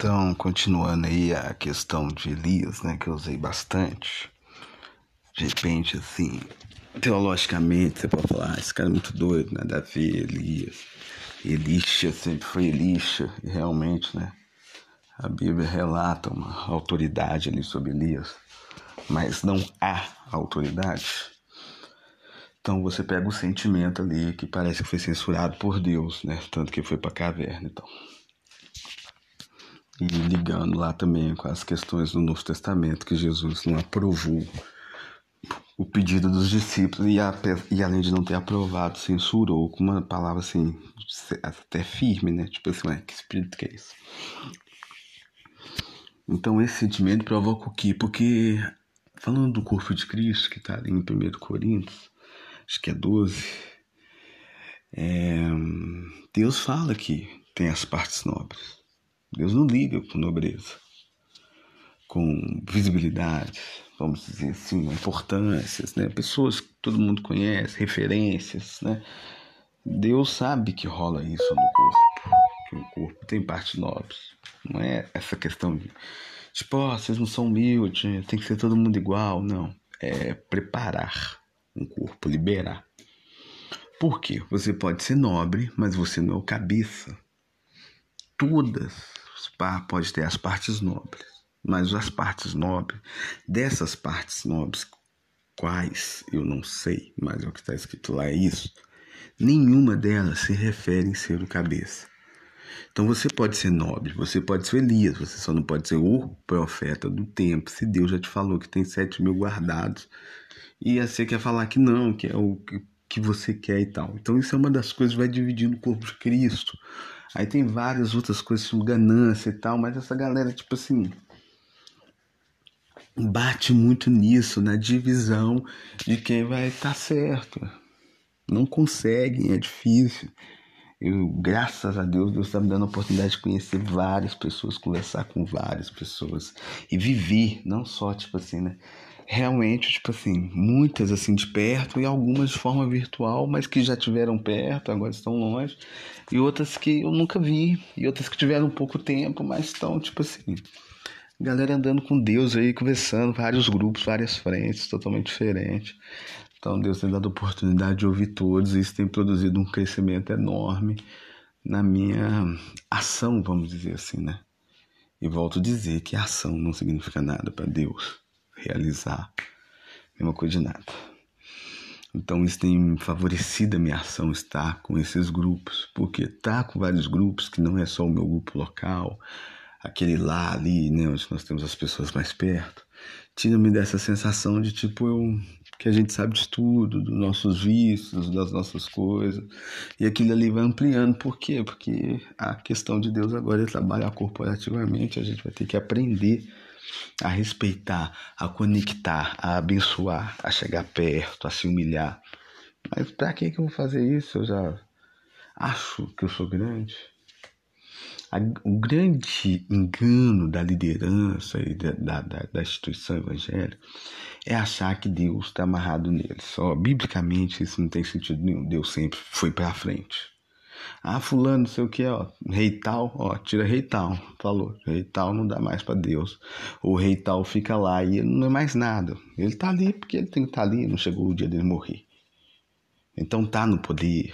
Então, continuando aí a questão de Elias, né, que eu usei bastante. De repente, assim, teologicamente, você pode falar, ah, esse cara é muito doido, nada a ver, Elias. Elisha sempre foi Elisha, e realmente, né, a Bíblia relata uma autoridade ali sobre Elias, mas não há autoridade. Então você pega o sentimento ali que parece que foi censurado por Deus, né? Tanto que foi para a caverna, então. E ligando lá também com as questões do Novo Testamento, que Jesus não aprovou o pedido dos discípulos e, a, e além de não ter aprovado, censurou com uma palavra assim, até firme, né? Tipo assim, que espírito que é isso? Então esse sentimento provoca o quê? Porque, falando do corpo de Cristo, que está em 1 Coríntios, acho que é 12, é, Deus fala que tem as partes nobres. Deus não liga com nobreza, com visibilidade, vamos dizer assim, importâncias, né? Pessoas que todo mundo conhece, referências, né? Deus sabe que rola isso no corpo, que o corpo tem partes nobres. Não é essa questão de, tipo, oh, vocês não são humildes, tem que ser todo mundo igual. Não. É preparar um corpo, liberar. Por quê? Você pode ser nobre, mas você não é o cabeça. Todas pode ter as partes nobres, mas as partes nobres, dessas partes nobres, quais eu não sei, mas é o que está escrito lá é isso. Nenhuma delas se refere em ser o cabeça. Então você pode ser nobre, você pode ser Elias, você só não pode ser o profeta do tempo. Se Deus já te falou que tem sete mil guardados e você quer falar que não, que é o que você quer e tal. Então isso é uma das coisas que vai dividindo o corpo de Cristo. Aí tem várias outras coisas, como ganância e tal, mas essa galera, tipo assim, bate muito nisso, na divisão de quem vai estar tá certo. Não conseguem, é difícil. Eu, graças a Deus, Deus está me dando a oportunidade de conhecer várias pessoas, conversar com várias pessoas e viver, não só, tipo assim, né? Realmente, tipo assim, muitas assim de perto e algumas de forma virtual, mas que já tiveram perto, agora estão longe, e outras que eu nunca vi, e outras que tiveram pouco tempo, mas estão, tipo assim, galera andando com Deus aí, conversando, vários grupos, várias frentes, totalmente diferentes. Então Deus tem dado oportunidade de ouvir todos, e isso tem produzido um crescimento enorme na minha ação, vamos dizer assim, né? E volto a dizer que ação não significa nada para Deus realizar. Mesma coisa de nada. Então isso tem favorecido a minha ação estar com esses grupos, porque estar com vários grupos, que não é só o meu grupo local, aquele lá ali, né, onde nós temos as pessoas mais perto, tira-me dessa sensação de tipo eu que a gente sabe de tudo, dos nossos vícios, das nossas coisas. E aquilo ali vai ampliando. Por quê? Porque a questão de Deus agora é trabalhar corporativamente, a gente vai ter que aprender a respeitar, a conectar, a abençoar, a chegar perto, a se humilhar. Mas para que, que eu vou fazer isso? Eu já acho que eu sou grande. O grande engano da liderança e da, da, da instituição evangélica é achar que Deus está amarrado neles. Só biblicamente isso não tem sentido nenhum. Deus sempre foi para frente. Ah, fulano, não sei o que, ó, rei tal, ó, tira rei tal, falou, rei tal não dá mais para Deus. O rei tal fica lá e não é mais nada. Ele tá ali porque ele tem que estar tá ali, não chegou o dia dele morrer. Então tá no poder.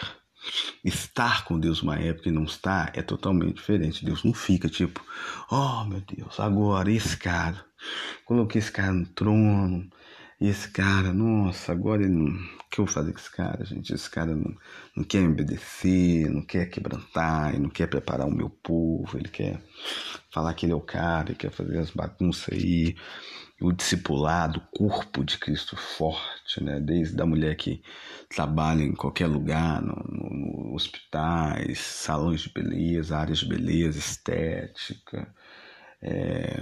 Estar com Deus uma época e não estar é totalmente diferente. Deus não fica tipo, oh meu Deus, agora esse cara, coloquei esse cara no trono, e esse cara, nossa, agora ele não. O que eu vou fazer com esse cara, gente? Esse cara não, não quer me obedecer, não quer quebrantar, não quer preparar o meu povo, ele quer falar que ele é o cara, ele quer fazer as bagunças aí. O discipulado, o corpo de Cristo forte, né? Desde a mulher que trabalha em qualquer lugar, no, no hospitais, salões de beleza, áreas de beleza, estética. É,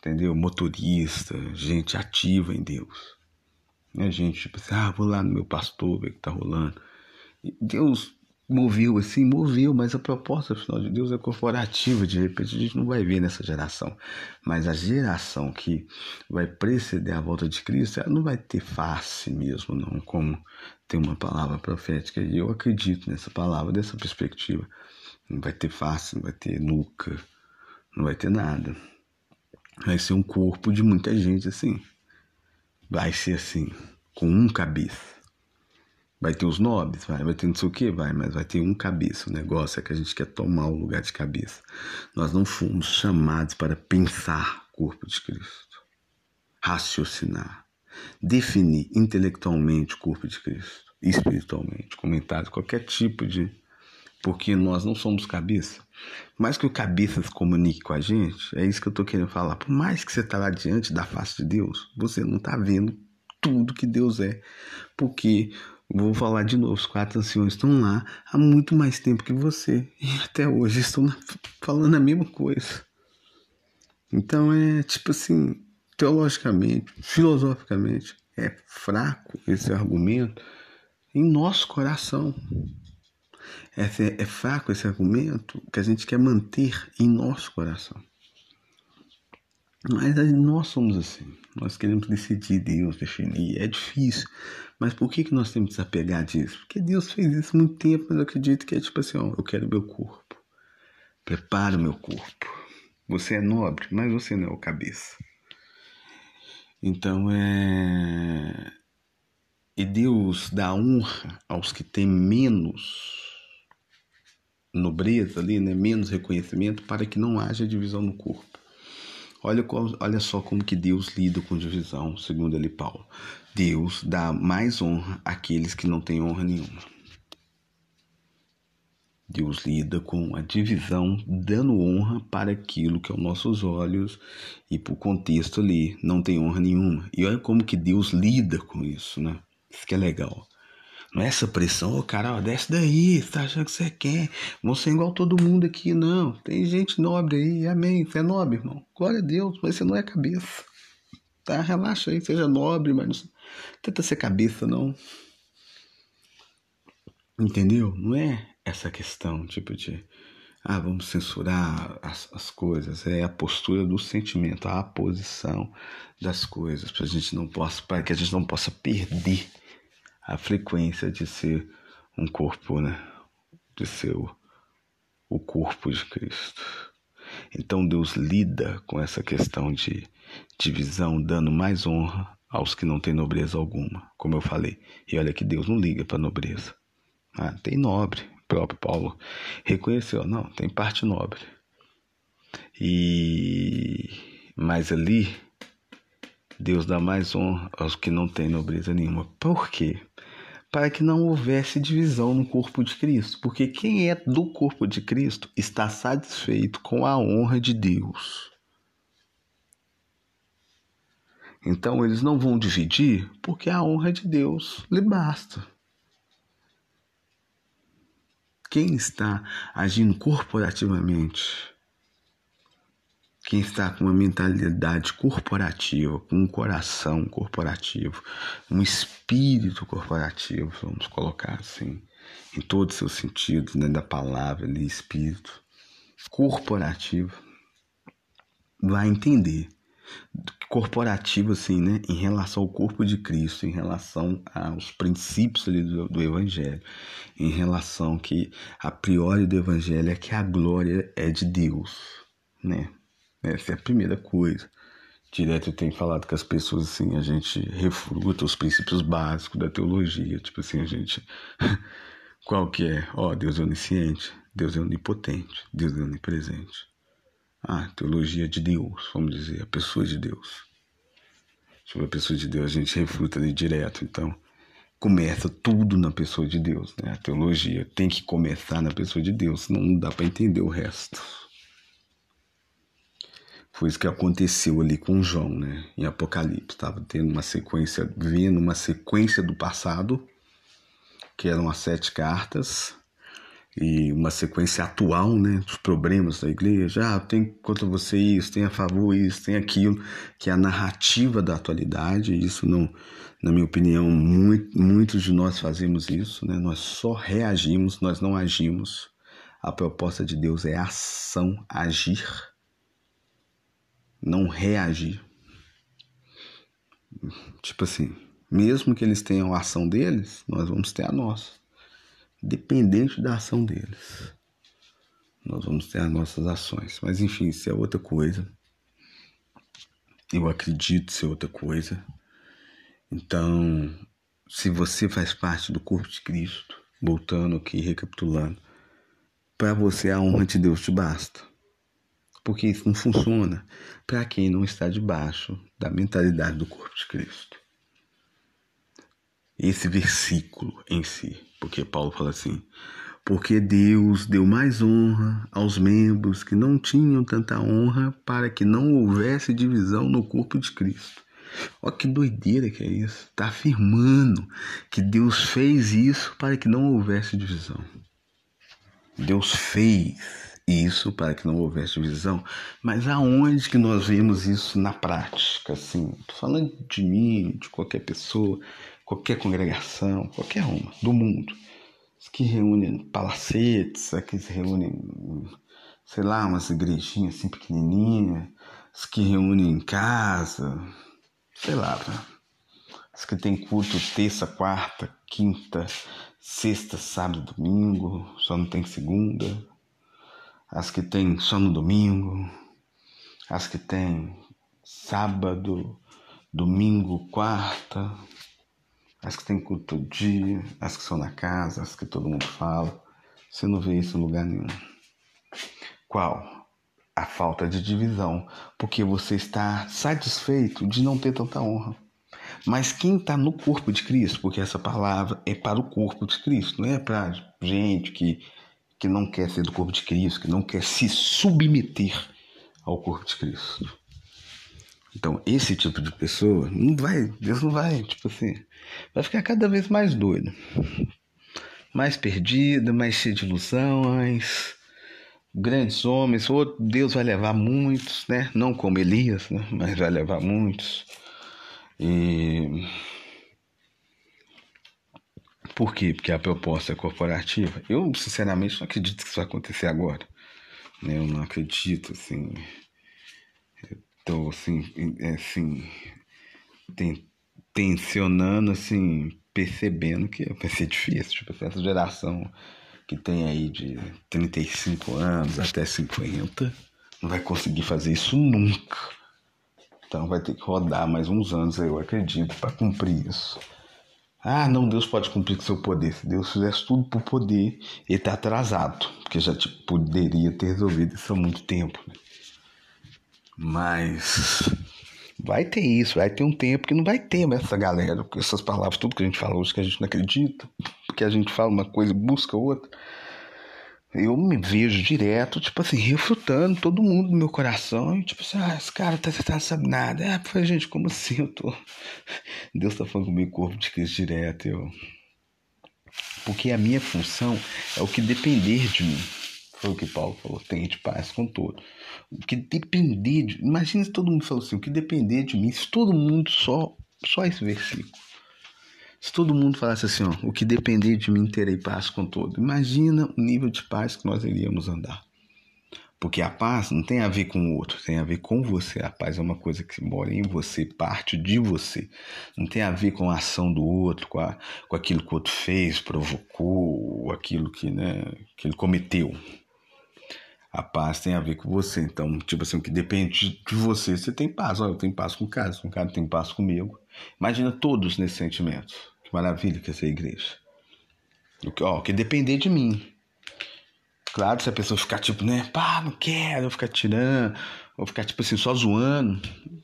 entendeu? Motorista, gente ativa em Deus. Né, gente, tipo assim, ah, vou lá no meu pastor ver o que tá rolando. E Deus moveu assim, moveu, mas a proposta final de Deus é corporativa, de repente a gente não vai ver nessa geração. Mas a geração que vai preceder a volta de Cristo, ela não vai ter face mesmo, não, como tem uma palavra profética, e eu acredito nessa palavra, dessa perspectiva. Não vai ter face, não vai ter nuca, Não vai ter nada. Vai ser um corpo de muita gente assim. Vai ser assim, com um cabeça. Vai ter os nobres, vai, vai ter não sei o que, vai, mas vai ter um cabeça. O negócio é que a gente quer tomar o lugar de cabeça. Nós não fomos chamados para pensar o corpo de Cristo, raciocinar, definir intelectualmente o corpo de Cristo, espiritualmente, comentário, qualquer tipo de. Porque nós não somos cabeça. Mais que o cabeça se comunique com a gente, é isso que eu estou querendo falar. Por mais que você está lá diante da face de Deus, você não está vendo tudo que Deus é. Porque Vou falar de novo, os quatro anciões estão lá há muito mais tempo que você e até hoje estão falando a mesma coisa. Então é tipo assim, teologicamente, filosoficamente, é fraco esse argumento em nosso coração. É, é fraco esse argumento que a gente quer manter em nosso coração. Mas nós somos assim. Nós queremos decidir Deus, definir. É difícil. Mas por que, que nós temos que desapegar disso? Porque Deus fez isso há muito tempo, mas eu acredito que é tipo assim, ó, eu quero meu corpo. Prepara o meu corpo. Você é nobre, mas você não é o cabeça. Então é. E Deus dá honra aos que têm menos nobreza ali, né? menos reconhecimento, para que não haja divisão no corpo. Olha, olha só como que Deus lida com divisão, segundo ele Paulo. Deus dá mais honra àqueles que não têm honra nenhuma. Deus lida com a divisão, dando honra para aquilo que aos nossos olhos e por contexto ali não tem honra nenhuma. E olha como que Deus lida com isso, né? Isso que é legal. Não é essa pressão, ô cara, ó, desce daí, você tá achando que você quer. Vão ser igual todo mundo aqui, não. Tem gente nobre aí, amém. Você é nobre, irmão. Glória a Deus, mas você não é cabeça. Tá? Relaxa aí, seja nobre, mas não tenta ser cabeça, não. Entendeu? Não é essa questão, tipo de. Ah, vamos censurar as, as coisas. É a postura do sentimento, a posição das coisas, para a gente não possa, para que a gente não possa perder a frequência de ser um corpo, né? De ser o, o corpo de Cristo. Então Deus lida com essa questão de divisão, dando mais honra aos que não têm nobreza alguma, como eu falei. E olha que Deus não liga para nobreza. Ah, tem nobre, o próprio Paulo reconheceu, não, tem parte nobre. E mas ali Deus dá mais honra aos que não têm nobreza nenhuma. Por quê? Para que não houvesse divisão no corpo de Cristo, porque quem é do corpo de Cristo está satisfeito com a honra de Deus. Então eles não vão dividir porque a honra de Deus lhe basta. Quem está agindo corporativamente quem está com uma mentalidade corporativa, com um coração corporativo, um espírito corporativo, vamos colocar assim, em todos os seus sentidos, né, da palavra ali, espírito corporativo, vai entender corporativo assim, né, em relação ao corpo de Cristo, em relação aos princípios ali do, do evangelho, em relação que a priori do evangelho é que a glória é de Deus, né? Essa é a primeira coisa. Direto eu tenho falado com as pessoas assim, a gente refuta os princípios básicos da teologia. Tipo assim, a gente. Qual que é? Ó, oh, Deus é onisciente, Deus é onipotente, Deus é onipresente. Ah, teologia de Deus, vamos dizer, a pessoa de Deus. Sobre a pessoa de Deus, a gente refuta ali direto. Então, começa tudo na pessoa de Deus, né? A teologia tem que começar na pessoa de Deus, senão não dá para entender o resto. Foi isso que aconteceu ali com João, né? Em Apocalipse. Estava tendo uma sequência, vendo uma sequência do passado, que eram as sete cartas, e uma sequência atual, né? Dos problemas da igreja. Ah, tem contra você isso, tem a favor isso, tem aquilo, que é a narrativa da atualidade. Isso não, na minha opinião, muito, muitos de nós fazemos isso, né? Nós só reagimos, nós não agimos. A proposta de Deus é ação, agir não reagir. Tipo assim, mesmo que eles tenham a ação deles, nós vamos ter a nossa, dependente da ação deles. nós vamos ter as nossas ações. Mas enfim, isso é outra coisa. Eu acredito ser outra coisa. Então, se você faz parte do corpo de Cristo, voltando aqui, recapitulando, para você a honra de Deus te basta. Porque isso não funciona para quem não está debaixo da mentalidade do corpo de Cristo. Esse versículo em si, porque Paulo fala assim: porque Deus deu mais honra aos membros que não tinham tanta honra para que não houvesse divisão no corpo de Cristo. Olha que doideira que é isso. Está afirmando que Deus fez isso para que não houvesse divisão. Deus fez isso para que não houvesse divisão, mas aonde que nós vemos isso na prática? Assim, falando de mim, de qualquer pessoa, qualquer congregação, qualquer uma do mundo. Que reúnem palacetes, aqui se reúnem, sei lá, umas igrejinhas assim pequenininhas, as que reúnem em casa, sei lá, as que tem culto terça, quarta, quinta, sexta, sábado, domingo, só não tem segunda, as que tem só no domingo, as que tem sábado, domingo, quarta, as que tem culto dia, as que são na casa, as que todo mundo fala. Você não vê isso em lugar nenhum. Qual? A falta de divisão, porque você está satisfeito de não ter tanta honra. Mas quem está no corpo de Cristo, porque essa palavra é para o corpo de Cristo, não é para gente que, que não quer ser do corpo de Cristo, que não quer se submeter ao corpo de Cristo. Então, esse tipo de pessoa não vai, Deus não vai, tipo assim, vai ficar cada vez mais doido, mais perdido, mais cheio de ilusões, grandes homens, ou Deus vai levar muitos, né? Não como Elias, né? Mas vai levar muitos. E por quê? Porque a proposta é corporativa. Eu, sinceramente, não acredito que isso vai acontecer agora. Né? Eu não acredito, assim tô assim, é, assim ten, tensionando, assim, percebendo que vai ser difícil. Tipo, essa geração que tem aí de 35 anos até 50 não vai conseguir fazer isso nunca. Então vai ter que rodar mais uns anos, eu acredito, para cumprir isso. Ah, não, Deus pode cumprir com seu poder. Se Deus fizesse tudo por poder, ele está atrasado, porque já poderia ter resolvido isso há muito tempo. Né? Mas vai ter isso, vai ter um tempo que não vai ter essa galera, com essas palavras, tudo que a gente fala hoje que a gente não acredita, porque a gente fala uma coisa e busca outra. Eu me vejo direto, tipo assim, refutando todo mundo no meu coração. E tipo assim, ah, esse cara tá, tá não nada. É, foi gente, como assim? Eu tô. Deus tá falando comigo, corpo de Cristo direto. Eu... Porque a minha função é o que depender de mim. Foi o que Paulo falou, de paz com todo. O que depender de. Imagina se todo mundo falou assim, o que depender de mim, se todo mundo só. Só esse versículo. Se todo mundo falasse assim, ó, o que depender de mim terei paz com todo. Imagina o nível de paz que nós iríamos andar. Porque a paz não tem a ver com o outro, tem a ver com você. A paz é uma coisa que mora em você, parte de você. Não tem a ver com a ação do outro, com, a, com aquilo que o outro fez, provocou, aquilo que, né, que ele cometeu. A paz tem a ver com você. Então, tipo assim, o que depende de você, você tem paz. Olha, eu tenho paz com o cara, o cara tem paz comigo. Imagina todos nesses sentimentos. Que maravilha que é essa igreja. O que, ó, que depender de mim. Claro, se a pessoa ficar tipo, né, pá, não quero, ficar tirando, ou ficar tipo assim, só zoando,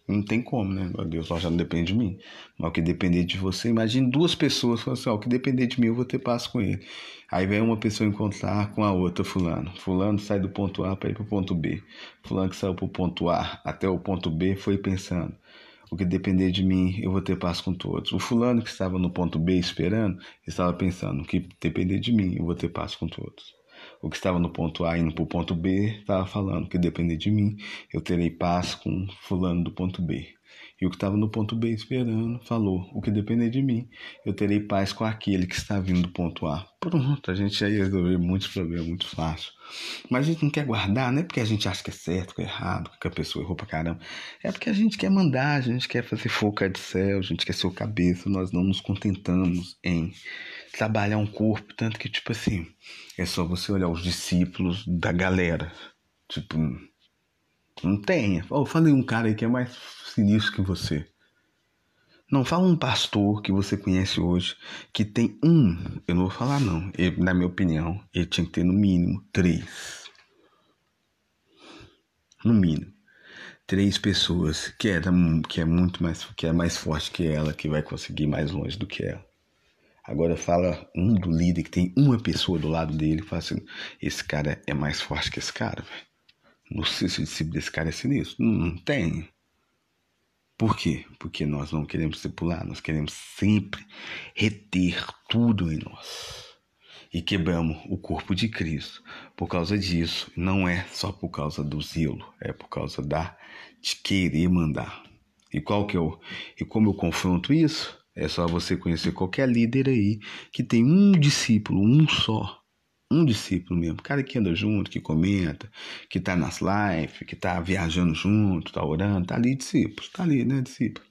não tem como, né? Deus já não depende de mim. Mas o que depender de você, imagine duas pessoas falando assim, ó, o que depender de mim, eu vou ter paz com ele. Aí vem uma pessoa encontrar com a outra fulano. Fulano sai do ponto A para ir para o ponto B. Fulano que saiu para o ponto A até o ponto B foi pensando. O que depender de mim, eu vou ter paz com todos. O fulano que estava no ponto B esperando, estava pensando, o que depender de mim, eu vou ter paz com todos. O que estava no ponto A indo para o ponto B, estava falando, que depender de mim, eu terei paz com fulano do ponto B. E o que estava no ponto B esperando falou: O que depender de mim, eu terei paz com aquele que está vindo do ponto A. Pronto, a gente aí resolver muitos problemas muito fácil. Mas a gente não quer guardar, não é porque a gente acha que é certo, que é errado, que a pessoa errou pra caramba. É porque a gente quer mandar, a gente quer fazer focar de céu, a gente quer ser o cabeça, nós não nos contentamos em trabalhar um corpo, tanto que, tipo assim, é só você olhar os discípulos da galera. Tipo, não tem. Oh, falei um cara aí que é mais sinistro que você. Não, fala um pastor que você conhece hoje que tem um, eu não vou falar não, ele, na minha opinião, ele tinha que ter no mínimo três. No mínimo. Três pessoas que, era, que é muito mais, que é mais forte que ela, que vai conseguir mais longe do que ela. Agora fala um do líder que tem uma pessoa do lado dele e fala assim, esse cara é mais forte que esse cara, velho. Não sei se o discípulo desse cara é sinistro. Não, tem. Por quê? Porque nós não queremos discipular, nós queremos sempre reter tudo em nós. E quebramos o corpo de Cristo. Por causa disso, não é só por causa do zelo, é por causa da de querer mandar. E qual que é o e como eu confronto isso? É só você conhecer qualquer líder aí que tem um discípulo, um só, um discípulo mesmo, cara que anda junto, que comenta, que tá nas lives, que tá viajando junto, tá orando, tá ali discípulo, tá ali, né, discípulo.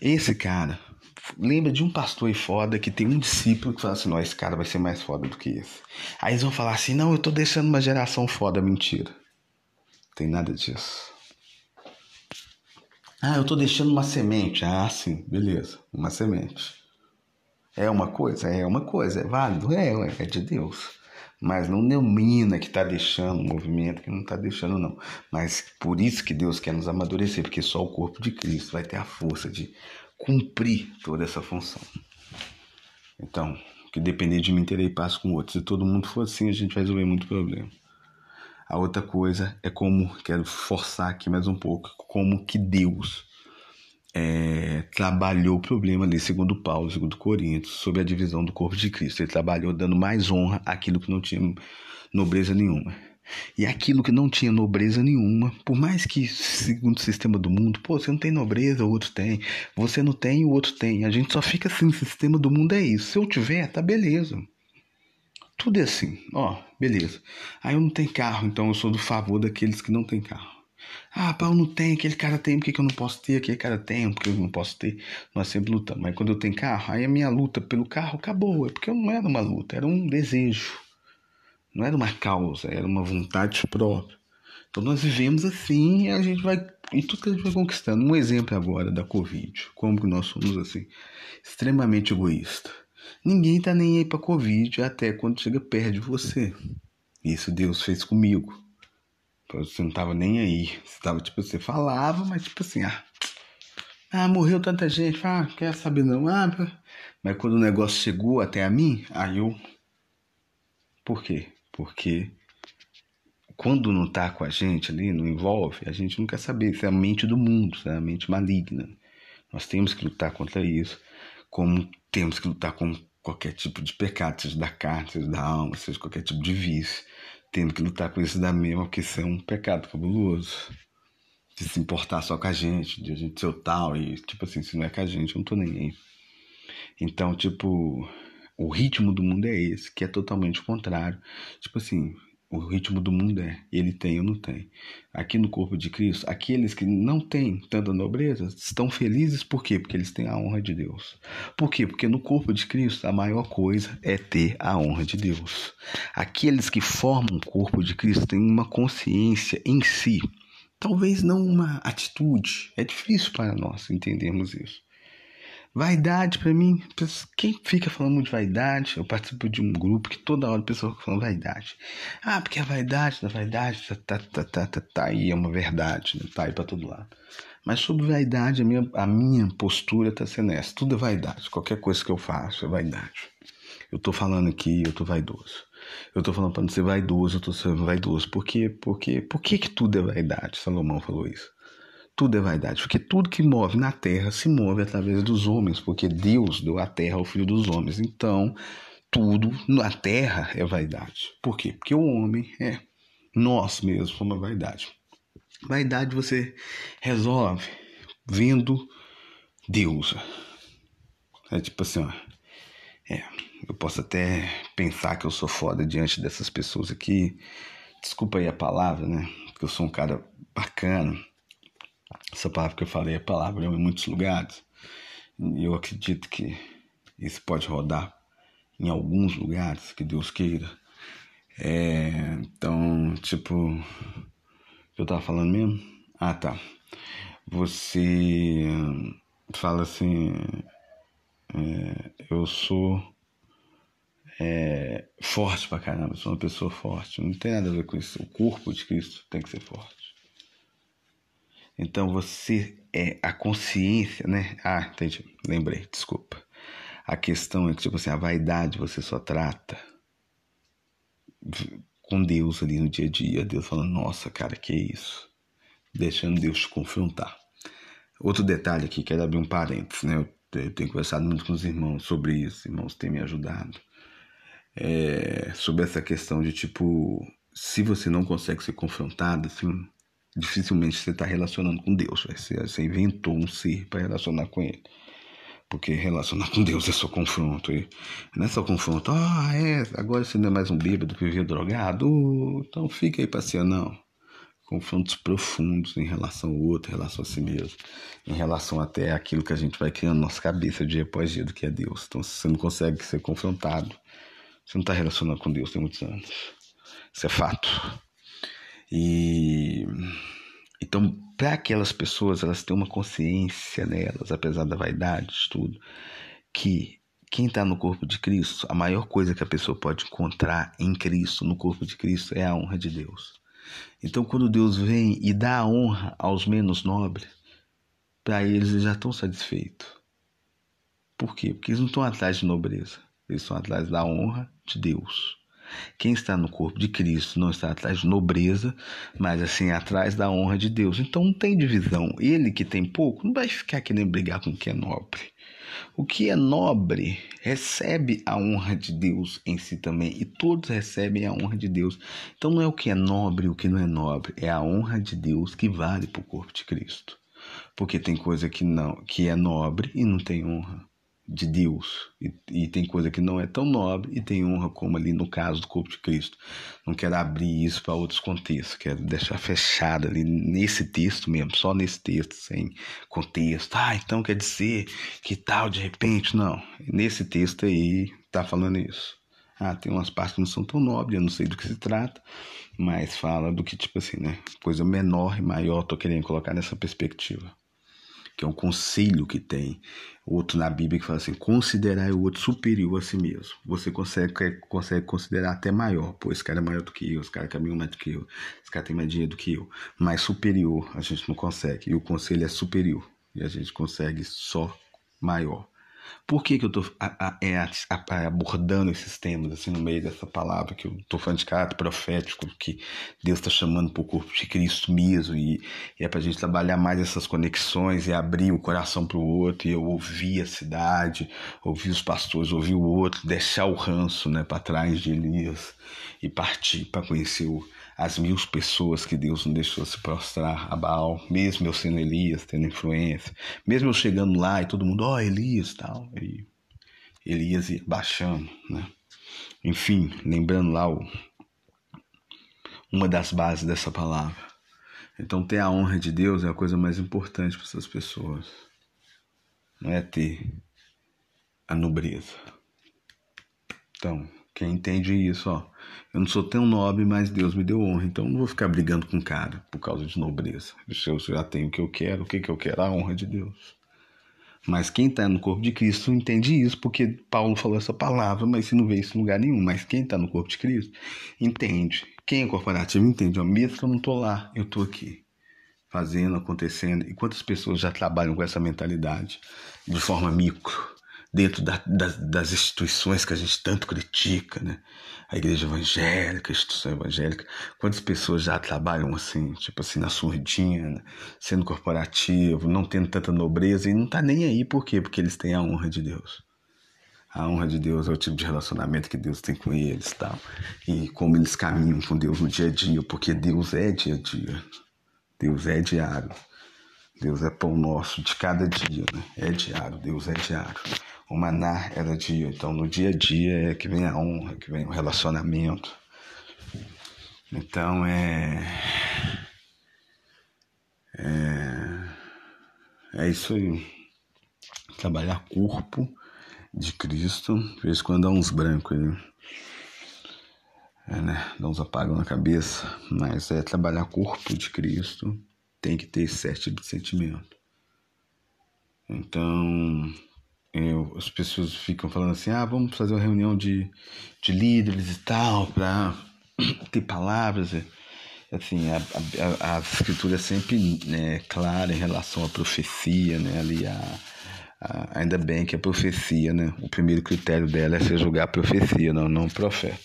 Esse cara, lembra de um pastor aí foda que tem um discípulo que fala assim, não, esse cara vai ser mais foda do que esse. Aí eles vão falar assim, não, eu tô deixando uma geração foda, mentira. Tem nada disso. Ah, eu tô deixando uma semente. Ah, sim, beleza, uma semente. É uma coisa? É uma coisa. É válido? É, é de Deus. Mas não denomina que está deixando o movimento, que não está deixando, não. Mas por isso que Deus quer nos amadurecer, porque só o corpo de Cristo vai ter a força de cumprir toda essa função. Então, que depender de mim, terei paz com outros. Se todo mundo for assim, a gente vai resolver muito problema. A outra coisa é como, quero forçar aqui mais um pouco, como que Deus é, trabalhou o problema ali, segundo Paulo, segundo Coríntios, sobre a divisão do corpo de Cristo. Ele trabalhou dando mais honra àquilo que não tinha nobreza nenhuma. E aquilo que não tinha nobreza nenhuma, por mais que, segundo o sistema do mundo, pô, você não tem nobreza, o outro tem. Você não tem, o outro tem. A gente só fica assim, o sistema do mundo é isso. Se eu tiver, tá beleza. Tudo é assim, ó, beleza. Aí eu não tenho carro, então eu sou do favor daqueles que não têm carro. Ah, Paulo não tem, aquele cara tem, por que, que eu não posso ter? Aquele cara tem, por que eu não posso ter? Nós sempre lutamos. Mas quando eu tenho carro, aí a minha luta pelo carro acabou. É porque não era uma luta, era um desejo. Não era uma causa, era uma vontade própria. Então nós vivemos assim e a gente vai. E tudo que a gente vai conquistando. Um exemplo agora da Covid. Como que nós somos assim? Extremamente egoísta. Ninguém tá nem aí pra Covid até quando chega perto de você. Isso Deus fez comigo. Você não tava nem aí. Você tava, tipo, você falava, mas tipo assim, ah. Ah, morreu tanta gente. Ah, quer saber não. Ah, mas quando o negócio chegou até a mim, aí eu. Por quê? Porque quando não tá com a gente ali, não envolve, a gente não quer saber. Isso é a mente do mundo, isso é a mente maligna. Nós temos que lutar contra isso, como temos que lutar com qualquer tipo de pecado, seja da carne, seja da alma, seja qualquer tipo de vício tendo que lutar com isso da mesma, porque isso é um pecado cabuloso. De se importar só com a gente, de a gente ser o tal, e tipo assim, se não é com a gente, eu não tô nem aí. Então, tipo, o ritmo do mundo é esse, que é totalmente o contrário. Tipo assim, o ritmo do mundo é ele tem ou não tem. Aqui no corpo de Cristo, aqueles que não têm tanta nobreza estão felizes por quê? Porque eles têm a honra de Deus. Por quê? Porque no corpo de Cristo a maior coisa é ter a honra de Deus. Aqueles que formam o corpo de Cristo têm uma consciência em si, talvez não uma atitude. É difícil para nós entendermos isso. Vaidade para mim, quem fica falando de vaidade, eu participo de um grupo que toda hora o pessoal fica falando vaidade. Ah, porque a vaidade da vaidade tá, tá, tá, tá, tá, tá aí, é uma verdade, né? tá aí para todo lado. Mas sobre vaidade, a minha, a minha postura tá sendo essa, tudo é vaidade, qualquer coisa que eu faço é vaidade. Eu tô falando aqui, eu tô vaidoso. Eu tô falando para não ser vaidoso, eu tô sendo vaidoso. Por quê? Porque, por que que tudo é vaidade? Salomão falou isso tudo é vaidade, porque tudo que move na terra se move através dos homens, porque Deus deu a terra ao filho dos homens. Então, tudo na terra é vaidade. Por quê? Porque o homem é nós mesmos somos vaidade. Vaidade você resolve vendo Deus. É tipo assim, ó. É, eu posso até pensar que eu sou foda diante dessas pessoas aqui. Desculpa aí a palavra, né? Porque eu sou um cara bacana essa palavra que eu falei é palavra em muitos lugares. Eu acredito que Isso pode rodar em alguns lugares que Deus queira. É, então, tipo, eu tava falando mesmo? Ah, tá. Você fala assim, é, eu sou é, forte pra caramba, sou uma pessoa forte. Não tem nada a ver com isso. O corpo de Cristo tem que ser forte. Então você é a consciência, né? Ah, entendi. Lembrei, desculpa. A questão é que, tipo assim, a vaidade você só trata com Deus ali no dia a dia. Deus falando, nossa, cara, que isso? Deixando Deus te confrontar. Outro detalhe aqui, quero abrir um parênteses, né? Eu tenho conversado muito com os irmãos sobre isso, irmãos têm me ajudado. É, sobre essa questão de tipo, se você não consegue ser confrontado, assim, dificilmente você está relacionando com Deus. Você, você inventou um ser para relacionar com Ele. Porque relacionar com Deus é só confronto. E não é só confronto. Ah, é, agora você não é mais um bêbado que vivia drogado. então fica aí passeando. Não. Confrontos profundos em relação ao outro, em relação a si mesmo. Em relação até aquilo que a gente vai criando na nossa cabeça dia após dia do que é Deus. Então, se você não consegue ser confrontado, você não está relacionando com Deus tem muitos anos. Isso é fato. E então, para aquelas pessoas, elas têm uma consciência nelas, apesar da vaidade, de tudo, que quem está no corpo de Cristo, a maior coisa que a pessoa pode encontrar em Cristo, no corpo de Cristo, é a honra de Deus. Então, quando Deus vem e dá a honra aos menos nobres, para eles eles já estão satisfeitos. Por quê? Porque eles não estão atrás de nobreza, eles estão atrás da honra de Deus. Quem está no corpo de Cristo não está atrás de nobreza, mas assim atrás da honra de Deus. Então não tem divisão. Ele que tem pouco não vai ficar querendo brigar com o que é nobre. O que é nobre recebe a honra de Deus em si também, e todos recebem a honra de Deus. Então não é o que é nobre o que não é nobre, é a honra de Deus que vale para o corpo de Cristo. Porque tem coisa que não, que é nobre e não tem honra de Deus e, e, tem coisa que não é tão nobre e tem honra como ali no caso do corpo de Cristo. Não quero abrir isso para outros contextos, quero deixar fechado ali nesse texto mesmo, só nesse texto, sem contexto. Ah, então quer dizer que tal de repente? Não, nesse texto aí tá falando isso. Ah, tem umas partes que não são tão nobres, eu não sei do que se trata, mas fala do que, tipo assim, né? Coisa menor e maior, tô querendo colocar nessa perspectiva que é um conselho que tem. Outro na Bíblia que fala assim: considerar o outro superior a si mesmo. Você consegue, consegue considerar até maior. Pô, esse cara é maior do que eu, esse cara caminha mais do que eu, esse cara tem mais dinheiro do que eu. Mas superior a gente não consegue. E o conselho é superior. E a gente consegue só maior. Por que, que eu estou é, abordando esses temas assim no meio dessa palavra que eu estou falando de caráter profético, que Deus está chamando para o corpo de Cristo mesmo, e, e é para a gente trabalhar mais essas conexões e abrir o coração para o outro, e eu ouvir a cidade, ouvir os pastores, ouvir o outro, deixar o ranço né, para trás de Elias e partir para conhecer o as mil pessoas que Deus não deixou se prostrar a Baal, mesmo eu sendo Elias, tendo influência, mesmo eu chegando lá e todo mundo, ó, oh, Elias tal, e Elias ia baixando, né? Enfim, lembrando lá o, uma das bases dessa palavra. Então, ter a honra de Deus é a coisa mais importante para essas pessoas. Não é ter a nobreza. Então, quem entende isso, ó. Eu não sou tão nobre, mas Deus me deu honra. Então não vou ficar brigando com o cara por causa de nobreza. Eu já tenho o que eu quero, o que, que eu quero? A honra de Deus. Mas quem está no corpo de Cristo entende isso, porque Paulo falou essa palavra, mas se não vê isso em lugar nenhum. Mas quem está no corpo de Cristo entende. Quem é corporativo entende. Ó, mesmo que eu não estou lá, eu estou aqui. Fazendo, acontecendo. E quantas pessoas já trabalham com essa mentalidade de forma micro? Dentro da, das, das, instituições que a gente tanto critica, né? A igreja evangélica, a instituição evangélica. Quantas pessoas já trabalham assim, tipo assim, na surdina, sendo corporativo, não tendo tanta nobreza e não tá nem aí, por quê? Porque eles têm a honra de Deus. A honra de Deus é o tipo de relacionamento que Deus tem com eles tal. E como eles caminham com Deus no dia a dia, porque Deus é dia a dia. Deus é diário. Deus é pão nosso de cada dia, né? É diário, Deus é diário. O maná era dia, então no dia a dia é que vem a honra, que vem o relacionamento. Então é. É, é isso aí. Trabalhar corpo de Cristo. De vez em quando dá uns brancos aí. É, né? Dá uns apagos na cabeça. Mas é trabalhar corpo de Cristo. Tem que ter sete de sentimento. Então, eu, as pessoas ficam falando assim: ah, vamos fazer uma reunião de, de líderes e tal, para ter palavras. Assim, a, a, a escritura é sempre né, clara em relação à profecia, né? Ali a, a, ainda bem que a profecia, né? O primeiro critério dela é ser julgar a profecia, não, não o profeta.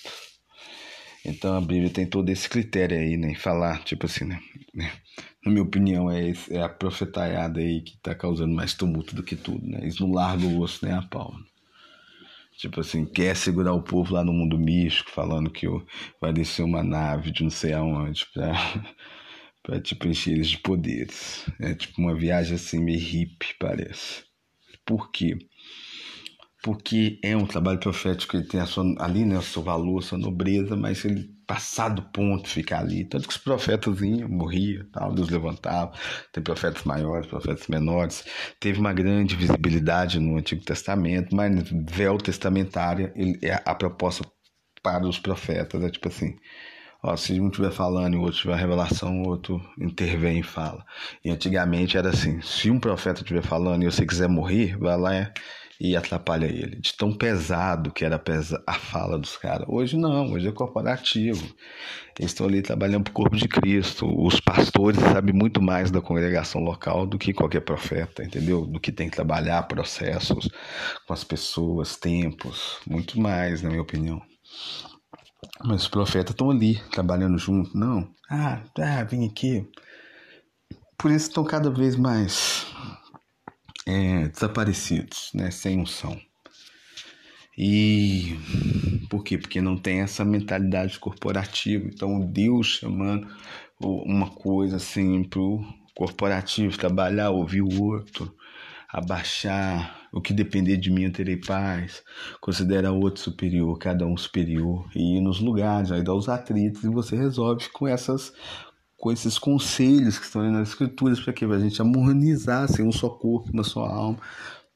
Então a Bíblia tem todo esse critério aí, né? Falar, tipo assim, né? Na minha opinião, é, esse, é a profetaiada aí que tá causando mais tumulto do que tudo, né? Eles não largam o osso nem a. Né? Tipo assim, quer segurar o povo lá no mundo místico, falando que vai descer uma nave de não sei aonde pra, pra tipo, encher eles de poderes. É tipo uma viagem assim meio hippie, parece. Por quê? Porque é um trabalho profético, ele tem a sua, ali né, o seu valor, a sua nobreza, mas ele passar do ponto, ficar ali. Tanto que os profetas vinham, morriam, tal, Deus levantava. Tem profetas maiores, profetas menores. Teve uma grande visibilidade no Antigo Testamento, mas véu testamentário, ele, é a proposta para os profetas é tipo assim: Ó, se um estiver falando e o outro tiver revelação, o outro intervém e fala. E antigamente era assim: se um profeta estiver falando e você quiser morrer, vai lá e atrapalha ele. De tão pesado que era a fala dos caras. Hoje não, hoje é corporativo. Eles estão ali trabalhando para o corpo de Cristo. Os pastores sabem muito mais da congregação local do que qualquer profeta, entendeu? Do que tem que trabalhar processos com as pessoas, tempos, muito mais, na minha opinião. Mas os profetas estão ali, trabalhando junto. Não, ah, ah, vim aqui. Por isso estão cada vez mais é, desaparecidos, né, sem unção. E por quê? Porque não tem essa mentalidade corporativa. Então, Deus chamando uma coisa assim pro corporativo, trabalhar, ouvir o outro, abaixar, o que depender de mim eu terei paz, considera o outro superior, cada um superior, e ir nos lugares, aí dá os atritos e você resolve com essas com esses conselhos que estão ali nas escrituras, para que a gente harmonizar, ser um só corpo, uma só alma,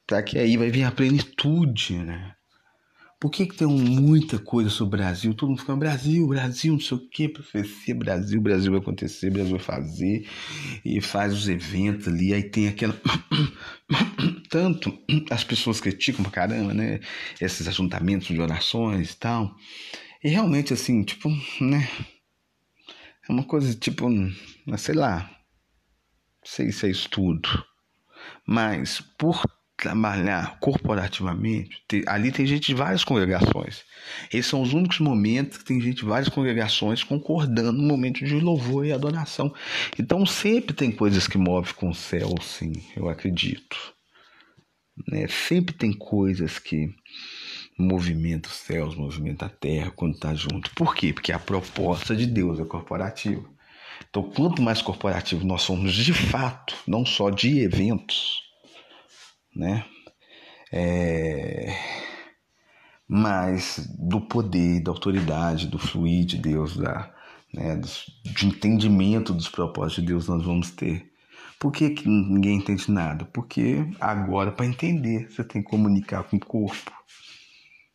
para que aí vai vir a plenitude, né? Por que, que tem muita coisa sobre o Brasil? Todo mundo fica Brasil, Brasil, não sei o que, profecia, Brasil, Brasil vai acontecer, Brasil vai fazer, e faz os eventos ali, aí tem aquela. Tanto as pessoas criticam pra caramba, né? Esses ajuntamentos de orações e tal. E realmente, assim, tipo, né? É uma coisa tipo, sei lá, sei se é estudo, mas por trabalhar corporativamente, ali tem gente de várias congregações. Esses são os únicos momentos que tem gente de várias congregações concordando no momento de louvor e adoração. Então sempre tem coisas que movem com o céu, sim, eu acredito. Né? Sempre tem coisas que movimenta os céus, movimenta a terra quando está junto. Por quê? Porque a proposta de Deus é corporativa. Então, quanto mais corporativo nós somos de fato, não só de eventos, né? É... Mas do poder, da autoridade, do fluir de Deus, da, né, de entendimento dos propósitos de Deus nós vamos ter. Por que, que ninguém entende nada? Porque agora, para entender, você tem que comunicar com o corpo.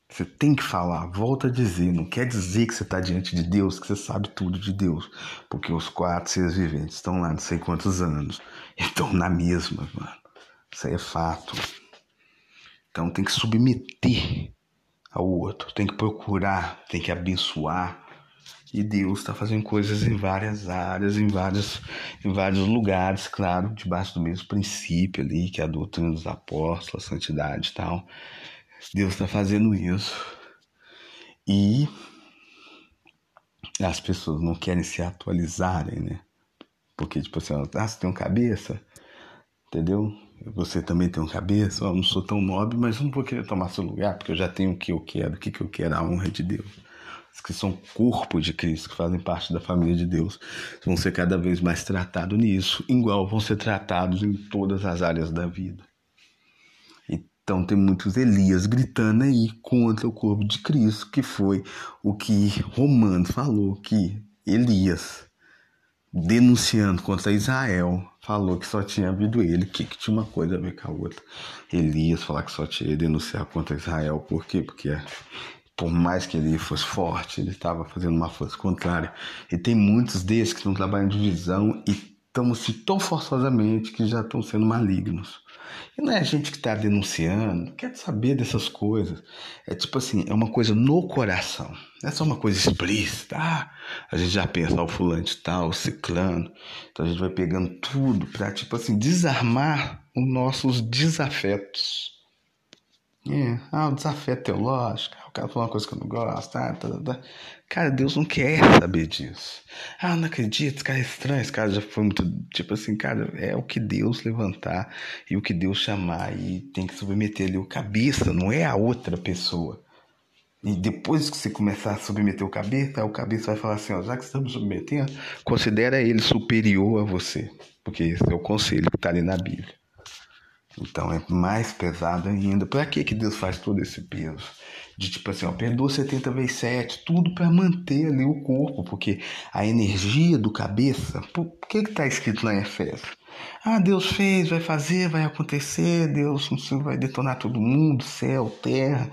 Você tem que falar, volta a dizer. Não quer dizer que você está diante de Deus, que você sabe tudo de Deus. Porque os quatro seres viventes estão lá não sei quantos anos. Estão na mesma, mano. Isso aí é fato. Então tem que submeter ao outro. Tem que procurar, tem que abençoar. E Deus está fazendo coisas em várias áreas, em vários, em vários lugares, claro, debaixo do mesmo princípio ali, que é a doutrina dos apóstolos, a santidade e tal. Deus está fazendo isso. E as pessoas não querem se atualizarem, né? Porque, tipo assim, ah, você tem um cabeça, entendeu? Você também tem um cabeça, eu não sou tão nobre, mas não vou querer tomar seu lugar, porque eu já tenho o que eu quero, o que, que eu quero, a honra de Deus. Os que são corpo de Cristo, que fazem parte da família de Deus, vão ser cada vez mais tratados nisso, igual vão ser tratados em todas as áreas da vida. Então tem muitos Elias gritando aí contra o corpo de Cristo, que foi o que Romano falou que Elias denunciando contra Israel, falou que só tinha havido ele, que, que tinha uma coisa a ver com a outra. Elias falar que só tinha denunciar contra Israel, por quê? Porque por mais que ele fosse forte, ele estava fazendo uma força contrária. E tem muitos desses que estão trabalhando de divisão e estão se tão forçosamente que já estão sendo malignos. E não é a gente que está denunciando, quer saber dessas coisas. É tipo assim, é uma coisa no coração. Não é só uma coisa explícita. Ah, a gente já pensa, o fulano tal, o ciclano. Então a gente vai pegando tudo para, tipo assim, desarmar os nossos desafetos. É, ah, o desafeto teológico, ah, cara falou uma coisa que eu não gosto, ah, tá, tá, tá. Cara, Deus não quer saber disso. Ah, não acredito, esse cara é estranho, esse cara já foi muito. Tipo assim, cara, é o que Deus levantar e o que Deus chamar e tem que submeter ali o cabeça, não é a outra pessoa. E depois que você começar a submeter o cabeça, o cabeça vai falar assim: ó, já que estamos submetendo, considera ele superior a você. Porque esse é o conselho que está ali na Bíblia. Então é mais pesado ainda. Para que que Deus faz todo esse peso? De tipo assim, ó, perdoa 70 vezes 7, tudo para manter ali o corpo, porque a energia do cabeça, por que que tá escrito lá em? Ah, Deus fez, vai fazer, vai acontecer, Deus vai detonar todo mundo, céu, terra.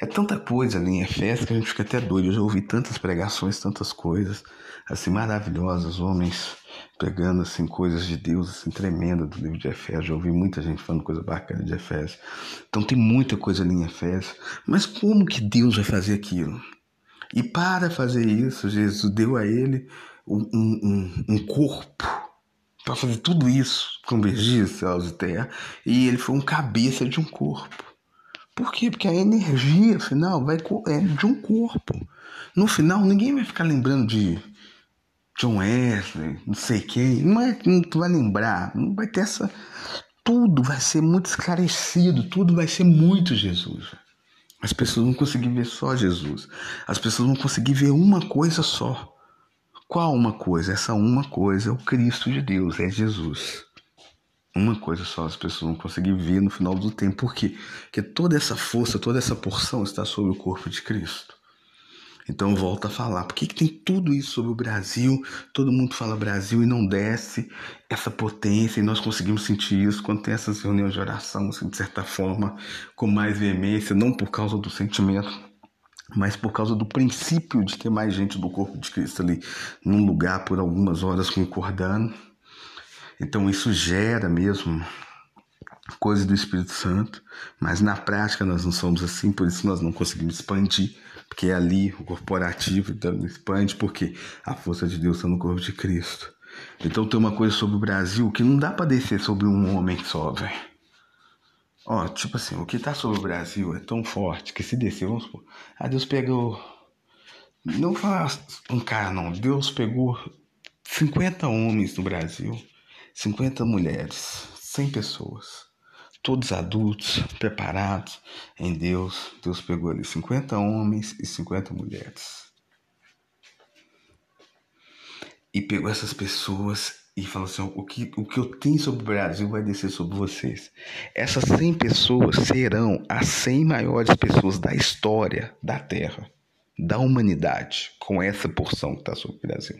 É tanta coisa ali em Efésios que a gente fica até doido. Eu já ouvi tantas pregações, tantas coisas assim maravilhosas, homens pegando assim coisas de Deus assim tremenda do livro de Efésios. Já ouvi muita gente falando coisa bacana de Efésios. Então tem muita coisa ali em Efésios. Mas como que Deus vai fazer aquilo? E para fazer isso, Jesus deu a ele um, um, um corpo para fazer tudo isso, convergir céus e terra, e ele foi um cabeça de um corpo. Por quê? Porque a energia final vai é de um corpo. No final, ninguém vai ficar lembrando de John Wesley, não sei quem, não, é, não tu vai lembrar, não vai ter essa. Tudo vai ser muito esclarecido, tudo vai ser muito Jesus. As pessoas vão conseguir ver só Jesus. As pessoas vão conseguir ver uma coisa só. Qual uma coisa? Essa uma coisa é o Cristo de Deus, é Jesus. Uma coisa só as pessoas vão conseguir ver no final do tempo. Por quê? Porque toda essa força, toda essa porção está sobre o corpo de Cristo. Então volta a falar. Por que, que tem tudo isso sobre o Brasil? Todo mundo fala Brasil e não desce essa potência, e nós conseguimos sentir isso quando tem essas reuniões de oração, assim, de certa forma, com mais veemência, não por causa do sentimento, mas por causa do princípio de ter mais gente do corpo de Cristo ali num lugar por algumas horas concordando. Então isso gera mesmo coisa do Espírito Santo, mas na prática nós não somos assim, por isso nós não conseguimos expandir porque é ali o corporativo então, expande, porque a força de Deus está no corpo de Cristo. Então tem uma coisa sobre o Brasil que não dá para descer sobre um homem só, velho. Ó, tipo assim, o que tá sobre o Brasil é tão forte que se descer, vamos supor, ah, Deus pegou. Não fala um cara, não. Deus pegou 50 homens no Brasil, 50 mulheres, 100 pessoas todos adultos, preparados em Deus. Deus pegou ali 50 homens e 50 mulheres. E pegou essas pessoas e falou assim: o que, o que eu tenho sobre o Brasil vai descer sobre vocês. Essas 100 pessoas serão as 100 maiores pessoas da história da Terra, da humanidade, com essa porção que está sobre o Brasil.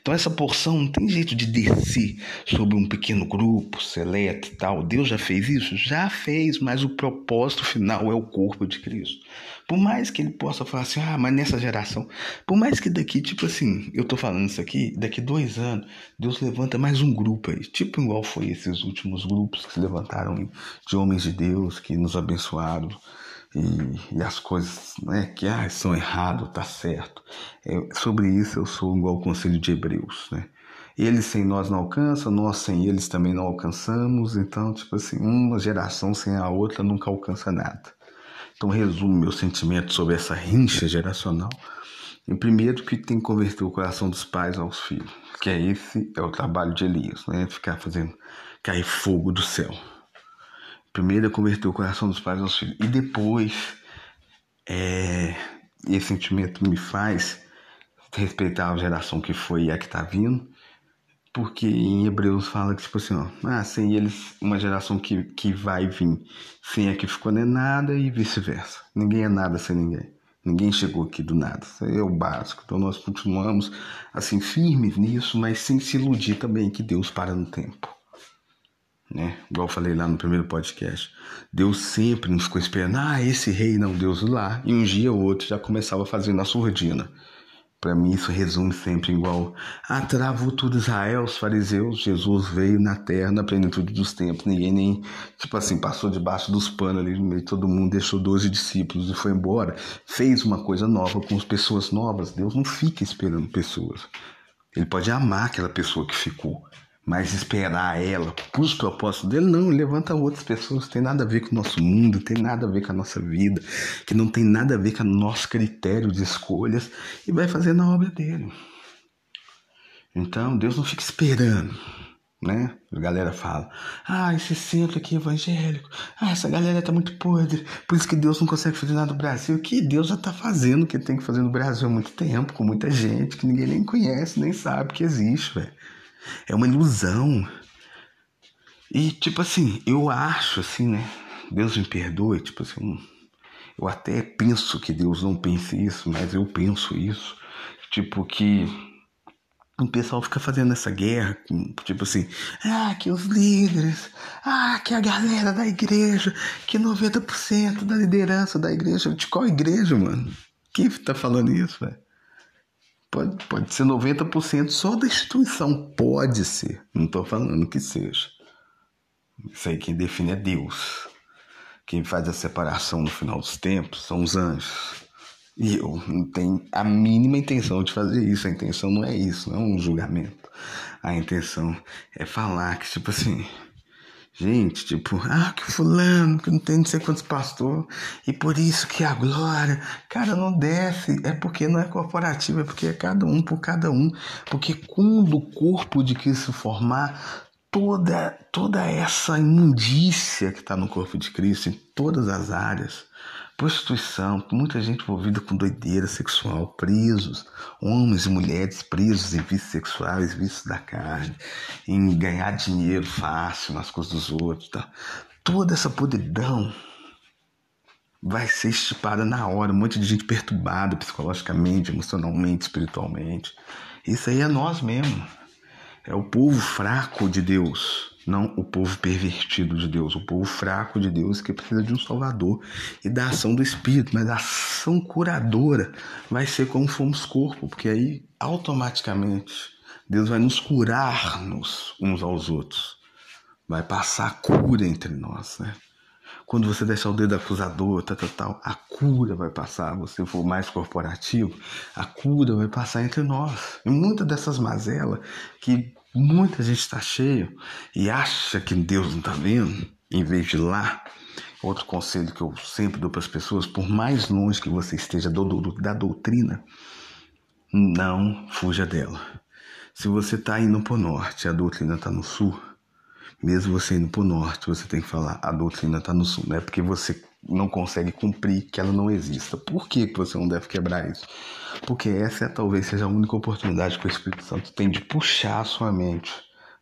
Então essa porção não tem jeito de descer sobre um pequeno grupo, seleto e tal. Deus já fez isso? Já fez, mas o propósito final é o corpo de Cristo. Por mais que ele possa falar assim, ah, mas nessa geração, por mais que daqui, tipo assim, eu tô falando isso aqui, daqui dois anos, Deus levanta mais um grupo aí, tipo igual foi esses últimos grupos que se levantaram de homens de Deus que nos abençoaram e, e as coisas né, que ah, são errado, tá certo. É, sobre isso eu sou igual ao conselho de Hebreus, né? Eles sem nós não alcançam, nós sem eles também não alcançamos. Então, tipo assim, uma geração sem a outra nunca alcança nada. Então, resumo meu sentimento sobre essa rincha geracional. Em primeiro, que tem que converter o coração dos pais aos filhos, que é esse é o trabalho de Elias, né? Ficar fazendo cair fogo do céu. Primeiro é converter o coração dos pais aos filhos. E depois, é, esse sentimento me faz respeitar a geração que foi e a que está vindo. Porque em Hebreus fala que, tipo assim, ó, ah, sem eles, uma geração que, que vai vir, sem a que ficou não é nada e vice-versa. Ninguém é nada sem ninguém. Ninguém chegou aqui do nada. Isso é o básico. Então nós continuamos assim firmes nisso, mas sem se iludir também que Deus para no tempo. Né? Igual eu falei lá no primeiro podcast. Deus sempre nos ficou esperando. Ah, esse rei não, Deus lá. E um dia ou outro já começava a fazer na surdina. Para mim isso resume sempre igual. Ah, travou tudo Israel, os fariseus, Jesus veio na terra, na plenitude dos tempos. Ninguém nem, tipo assim, passou debaixo dos panos ali no meio todo mundo, deixou 12 discípulos e foi embora. Fez uma coisa nova com as pessoas novas. Deus não fica esperando pessoas. Ele pode amar aquela pessoa que ficou. Mas esperar ela para os propósitos dele, não, levanta outras pessoas, tem nada a ver com o nosso mundo, tem nada a ver com a nossa vida, que não tem nada a ver com o nosso critério de escolhas e vai fazer na obra dele. Então, Deus não fica esperando, né? A galera fala: ah, esse centro aqui evangélico, ah, essa galera tá muito podre, por isso que Deus não consegue fazer nada no Brasil. Que Deus já tá fazendo o que tem que fazer no Brasil há muito tempo, com muita gente que ninguém nem conhece, nem sabe que existe, velho. É uma ilusão. E, tipo assim, eu acho, assim, né? Deus me perdoe, tipo assim, eu até penso que Deus não pense isso, mas eu penso isso. Tipo, que o pessoal fica fazendo essa guerra, tipo assim, ah, que os líderes, ah, que a galera da igreja, que 90% da liderança da igreja. De qual igreja, mano? Quem tá falando isso, velho? Pode, pode ser 90% só da instituição. Pode ser. Não estou falando que seja. Isso aí quem define é Deus. Quem faz a separação no final dos tempos são os anjos. E eu não tenho a mínima intenção de fazer isso. A intenção não é isso, não é um julgamento. A intenção é falar que, tipo assim, Gente, tipo, ah, que fulano, que não tem não sei quantos pastor, e por isso que a glória, cara, não desce, é porque não é corporativo, é porque é cada um por cada um, porque quando o corpo de Cristo formar, toda, toda essa imundícia que está no corpo de Cristo, em todas as áreas, prostituição, muita gente envolvida com doideira sexual, presos, homens e mulheres presos em vícios sexuais, vícios da carne, em ganhar dinheiro fácil nas coisas dos outros. Tá? Toda essa podridão vai ser estipada na hora. Um monte de gente perturbada psicologicamente, emocionalmente, espiritualmente. Isso aí é nós mesmos. É o povo fraco de Deus não o povo pervertido de Deus, o povo fraco de Deus que precisa de um Salvador e da ação do Espírito, mas a ação curadora vai ser como fomos corpo, porque aí automaticamente Deus vai nos curar-nos uns aos outros, vai passar a cura entre nós, né? Quando você deixar o dedo acusador, tal, tal, tal, a cura vai passar. Você for mais corporativo, a cura vai passar entre nós. E muitas dessas mazelas que Muita gente está cheio e acha que Deus não está vendo, em vez de lá. Outro conselho que eu sempre dou para as pessoas, por mais longe que você esteja da doutrina, não fuja dela. Se você está indo para o norte, a doutrina está no sul, mesmo você indo para o norte, você tem que falar, a doutrina está no sul. Não é porque você não consegue cumprir que ela não exista. Por que, você não deve quebrar isso? Porque essa é, talvez seja a única oportunidade que o Espírito Santo tem de puxar a sua mente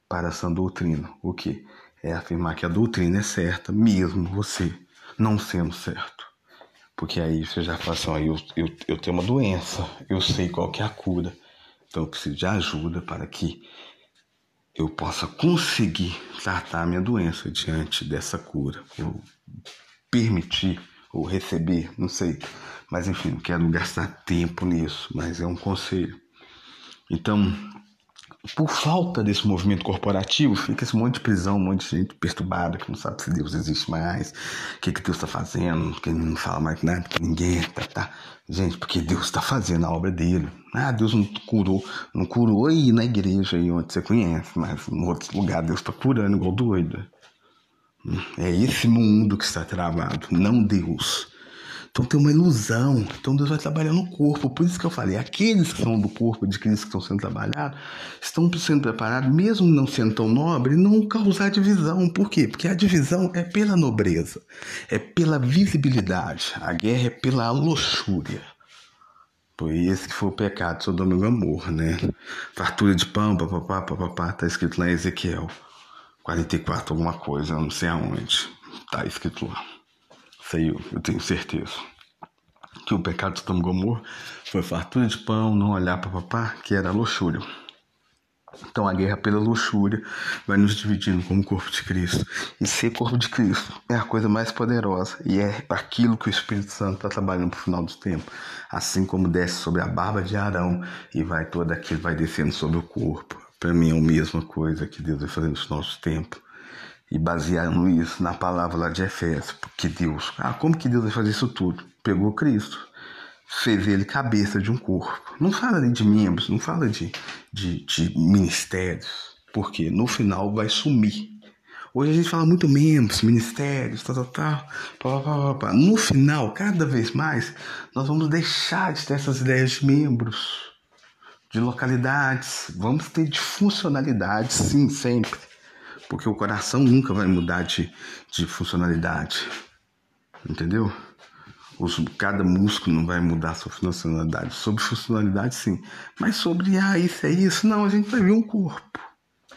para essa doutrina. O que? É afirmar que a doutrina é certa, mesmo você não sendo certo. Porque aí você já fala assim, eu, eu, eu tenho uma doença, eu sei qual que é a cura, então eu preciso de ajuda para que eu possa conseguir tratar a minha doença diante dessa cura. Eu permitir ou receber, não sei. Mas enfim, não quero gastar tempo nisso, mas é um conselho. Então, por falta desse movimento corporativo, fica esse monte de prisão, um monte de gente perturbada que não sabe se Deus existe mais, o que, que Deus está fazendo, que não fala mais nada, que ninguém tá, tá. Gente, porque Deus está fazendo a obra dele. Ah, Deus não curou, não curou aí na igreja aí onde você conhece, mas em outros lugares Deus está curando igual doido. É esse mundo que está travado, não Deus. Então tem uma ilusão. Então Deus vai trabalhar no corpo. Por isso que eu falei, aqueles que são do corpo de Cristo que estão sendo trabalhados, estão sendo preparados, mesmo não sendo tão nobre, não causar divisão. Por quê? Porque a divisão é pela nobreza, é pela visibilidade. A guerra é pela luxúria. Foi esse que foi o pecado de Sodoma e Gomorra, né? Fartura de pão, papapá, papapá, tá escrito lá em Ezequiel. 44 alguma coisa, não sei aonde. Tá escrito lá. Sei eu, tenho certeza. que o pecado de Sodoma Gomorra foi fartura de pão, não olhar para papá, que era luxúria. Então a guerra pela luxúria vai nos dividindo como corpo de Cristo. E ser corpo de Cristo é a coisa mais poderosa e é aquilo que o Espírito Santo está trabalhando para o final do tempo. Assim como desce sobre a barba de Arão e vai todo aquilo vai descendo sobre o corpo. Para mim é a mesma coisa que Deus vai fazendo no nosso tempo. E baseando isso na palavra lá de Efésios, porque Deus, ah, como que Deus vai fazer isso tudo? Pegou Cristo, fez ele cabeça de um corpo. Não fala de membros, não fala de, de, de ministérios, porque no final vai sumir. Hoje a gente fala muito membros, ministérios, tal, tal, tal. Pá, pá, pá, no final, cada vez mais, nós vamos deixar de ter essas ideias de membros, de localidades. Vamos ter de funcionalidade, sim, sempre. Porque o coração nunca vai mudar de, de funcionalidade. Entendeu? Os, cada músculo não vai mudar sua funcionalidade. Sobre funcionalidade, sim. Mas sobre, ah, isso é isso, não, a gente vai ver um corpo.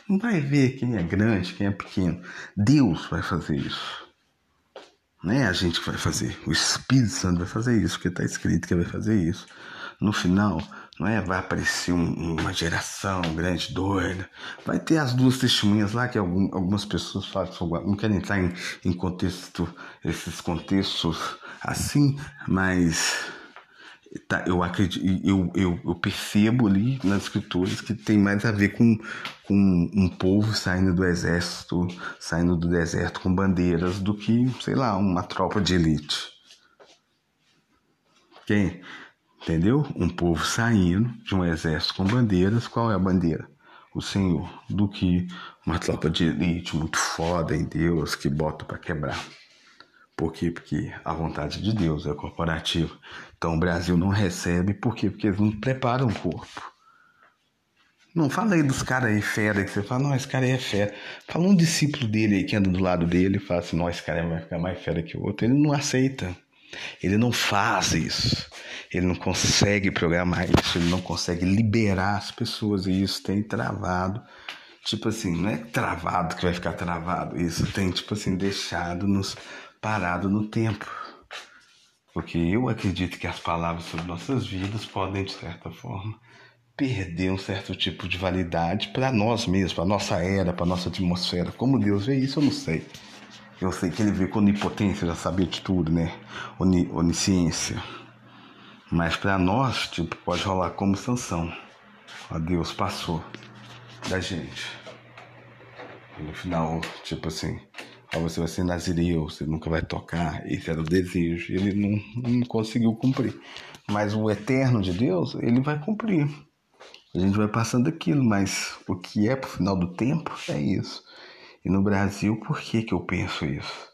Não vai ver quem é grande, quem é pequeno. Deus vai fazer isso. Não é a gente que vai fazer. O Espírito Santo vai fazer isso, porque está escrito que vai fazer isso. No final, não é? Vai aparecer um, uma geração grande, doida. Vai ter as duas testemunhas lá que algum, algumas pessoas falam, não querem entrar em, em contexto, esses contextos assim, mas tá, eu acredito, eu, eu, eu percebo ali nas escrituras que tem mais a ver com, com um povo saindo do exército, saindo do deserto com bandeiras, do que, sei lá, uma tropa de elite. Quem? Entendeu? Um povo saindo de um exército com bandeiras. Qual é a bandeira? O Senhor. Do que uma tropa de elite muito foda em Deus que bota para quebrar. Por quê? Porque a vontade de Deus é corporativa. Então o Brasil não recebe, por quê? Porque eles não preparam o corpo. Não fala aí dos caras aí fera, que você fala, não, esse cara aí é fera. Fala um discípulo dele aí que anda do lado dele e fala assim, não, esse cara vai ficar mais fera que o outro. Ele não aceita. Ele não faz isso. Ele não consegue programar isso, ele não consegue liberar as pessoas e isso tem travado. Tipo assim, não é travado que vai ficar travado, isso tem, tipo assim, deixado nos parado no tempo. Porque eu acredito que as palavras sobre nossas vidas podem, de certa forma, perder um certo tipo de validade para nós mesmos, para nossa era, para nossa atmosfera. Como Deus vê isso, eu não sei. Eu sei que ele vê com onipotência, já sabia de tudo, né? Oni, onisciência. Mas para nós, tipo, pode rolar como sanção. Ó, Deus passou da gente. E no final, tipo assim, ó, você vai ser nazireu, você nunca vai tocar. Esse era o desejo. Ele não, não conseguiu cumprir. Mas o eterno de Deus, ele vai cumprir. A gente vai passando aquilo, mas o que é pro final do tempo é isso. E no Brasil, por que, que eu penso isso?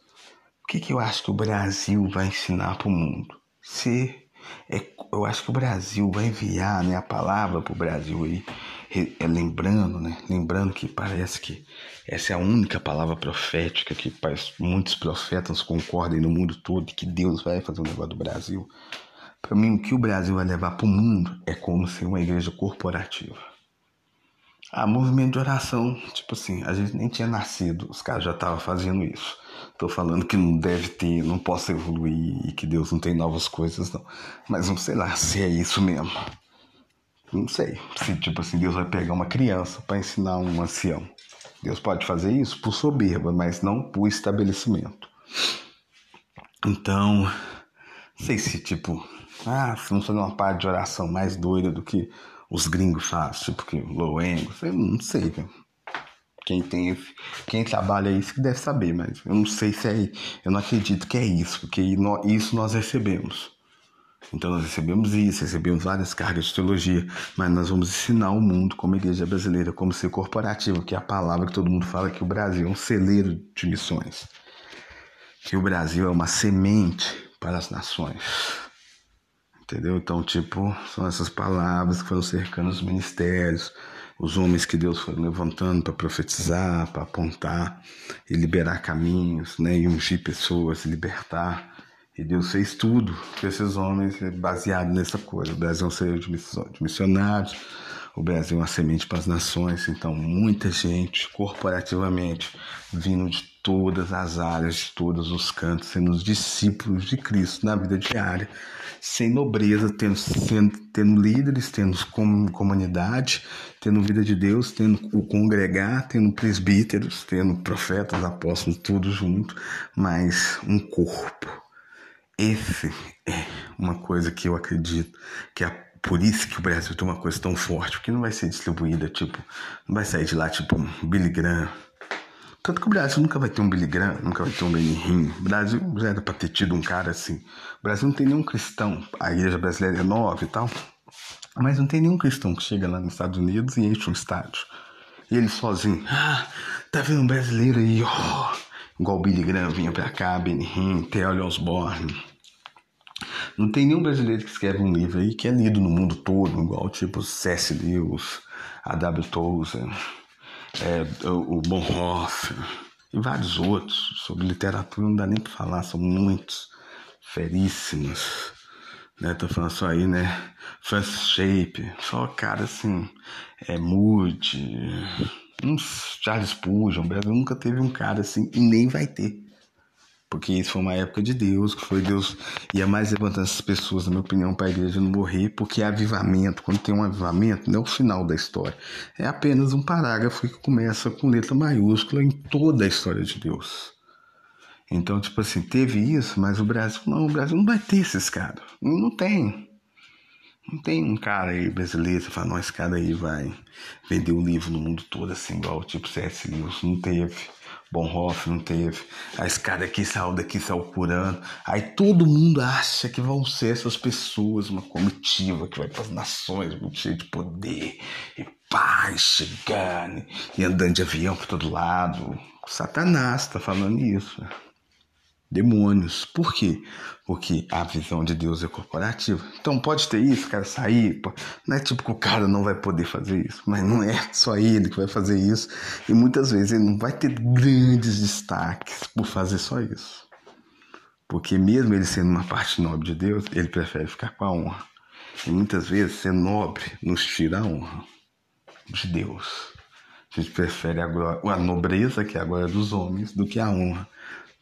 O que, que eu acho que o Brasil vai ensinar para o mundo? Ser é, eu acho que o Brasil vai enviar né, a palavra para o Brasil aí, é, lembrando, né, lembrando que parece que essa é a única palavra profética que muitos profetas concordem no mundo todo que Deus vai fazer um negócio do Brasil. Para mim, o que o Brasil vai levar para o mundo é como ser uma igreja corporativa. Ah, movimento de oração, tipo assim, a gente nem tinha nascido, os caras já estavam fazendo isso. Tô falando que não deve ter, não posso evoluir e que Deus não tem novas coisas, não. Mas não sei lá se é isso mesmo. Não sei. Se, tipo assim, Deus vai pegar uma criança para ensinar um ancião. Deus pode fazer isso por soberba, mas não por estabelecimento. Então, não sei se, tipo, ah, funciona uma parte de oração mais doida do que os gringos fazem, tipo que Loengo, não sei, velho. Quem tem quem trabalha isso que deve saber, mas eu não sei se é, eu não acredito que é isso, porque isso nós recebemos. Então nós recebemos isso, recebemos várias cargas de teologia, mas nós vamos ensinar o mundo como igreja brasileira, como ser corporativo, que é a palavra que todo mundo fala que o Brasil é um celeiro de missões. Que o Brasil é uma semente para as nações. Entendeu? Então, tipo, são essas palavras que foram cercando os ministérios, os homens que Deus foi levantando para profetizar, para apontar e liberar caminhos, né, e ungir pessoas, libertar. E Deus fez tudo com esses homens baseado nessa coisa. O Brasil é um de missionários, O Brasil é uma semente para as nações, então muita gente corporativamente vindo de todas as áreas, de todos os cantos, sendo os discípulos de Cristo na vida diária, sem nobreza, tendo, sendo, tendo líderes, tendo comunidade, tendo vida de Deus, tendo o congregar, tendo presbíteros, tendo profetas, apóstolos, tudo junto, mas um corpo. Esse é uma coisa que eu acredito que é por isso que o Brasil tem uma coisa tão forte, porque não vai ser distribuída, tipo, não vai sair de lá, tipo, um Billy Graham. Tanto que o Brasil nunca vai ter um Billy Graham, nunca vai ter um Benny Hinn. O Brasil já era pra ter tido um cara assim. O Brasil não tem nenhum cristão. A igreja brasileira é nova e tal. Mas não tem nenhum cristão que chega lá nos Estados Unidos e enche um estádio. E ele sozinho. Ah, tá vendo um brasileiro aí, ó. Oh. Igual o Billy Graham vinha pra cá, Benny Hinn, Theo Osborne. Não tem nenhum brasileiro que escreve um livro aí que é lido no mundo todo, igual tipo C.S. Lewis, a W. Tozer, é, o Bonhoeffer e vários outros. Sobre literatura não dá nem para falar, são muitos, feríssimos. Né, tô falando só aí, né? Francis Shape, só cara assim, é Moody, uns Charles Spurgeon, o Brasil nunca teve um cara assim e nem vai ter. Porque isso foi uma época de Deus, que foi Deus ia mais levantando essas pessoas, na minha opinião, para a igreja não morrer, porque é avivamento. Quando tem um avivamento, não é o final da história. É apenas um parágrafo que começa com letra maiúscula em toda a história de Deus. Então, tipo assim, teve isso, mas o Brasil não, o Brasil não vai ter esses caras. Não tem. Não tem um cara aí brasileiro que fala, não, esse cara aí vai vender o livro no mundo todo, assim, igual tipo C.S. Lewis. Não teve. Bonhoeffer não teve. A escada aqui saiu daqui, saiu curando. Aí todo mundo acha que vão ser essas pessoas, uma comitiva que vai para as nações, muito cheio de poder, e paz chegando, e andando de avião para todo lado. Satanás está falando isso demônios. Por quê? Porque a visão de Deus é corporativa. Então pode ter isso, cara, sair. Não é tipo que o cara não vai poder fazer isso, mas não é só ele que vai fazer isso. E muitas vezes ele não vai ter grandes destaques por fazer só isso. Porque mesmo ele sendo uma parte nobre de Deus, ele prefere ficar com a honra. E muitas vezes ser nobre nos tira a honra de Deus. A gente prefere a, a nobreza, que é a glória dos homens, do que a honra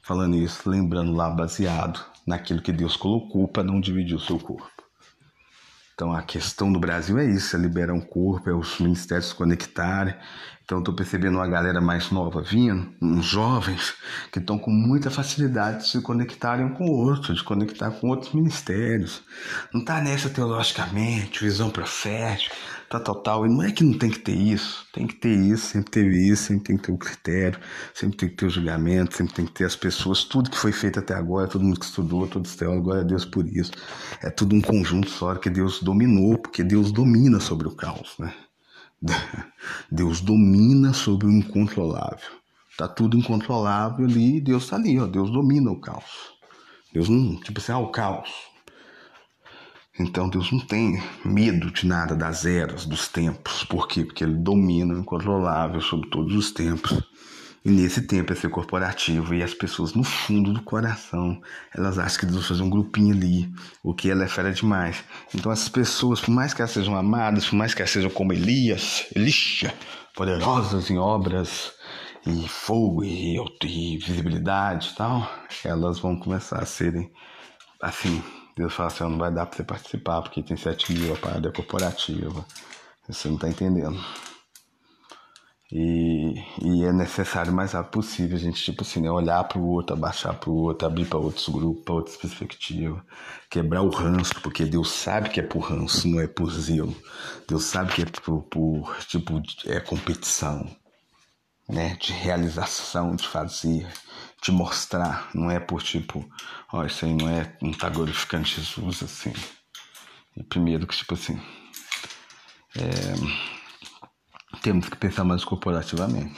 Falando isso, lembrando lá baseado naquilo que Deus colocou para não dividir o seu corpo. Então a questão do Brasil é isso, é liberar um corpo, é os ministérios se conectarem. Então estou percebendo uma galera mais nova vindo, uns jovens que estão com muita facilidade de se conectarem com outros, de conectar com outros ministérios. Não está nessa teologicamente, visão profética, tá total. E não é que não tem que ter isso, tem que ter isso, sempre teve isso, sempre tem que ter o critério, sempre tem que ter o julgamento, sempre tem que ter as pessoas, tudo que foi feito até agora, todo mundo que estudou, todos os teólogos, glória a Deus por isso. É tudo um conjunto só que Deus dominou, porque Deus domina sobre o caos, né? Deus domina sobre o incontrolável. Tá tudo incontrolável ali, Deus tá ali, ó, Deus domina o caos. Deus não, tipo assim, ah, o caos. Então Deus não tem medo de nada das eras, dos tempos. Por quê? Porque ele domina o incontrolável sobre todos os tempos. E nesse tempo é ser corporativo e as pessoas no fundo do coração, elas acham que Deus fazer um grupinho ali, o que ela é fera demais. Então essas pessoas, por mais que elas sejam amadas, por mais que elas sejam como Elias, Elisha, poderosas em obras e fogo e, e visibilidade e tal, elas vão começar a serem assim, Deus fala assim, não vai dar para você participar, porque tem 7 mil, a parada é corporativa. Você não está entendendo. E, e, é necessário o mais rápido possível a gente, tipo assim, né, olhar para o outro, abaixar para o outro, abrir para outros grupos, para outras perspectivas, quebrar o ranço, porque Deus sabe que é por ranço, não é por zelo. Deus sabe que é por, por tipo, é competição, né, de realização, de fazer te mostrar, não é por tipo, ó, isso aí não é, não tá glorificando Jesus assim. E primeiro que tipo assim, é, temos que pensar mais corporativamente.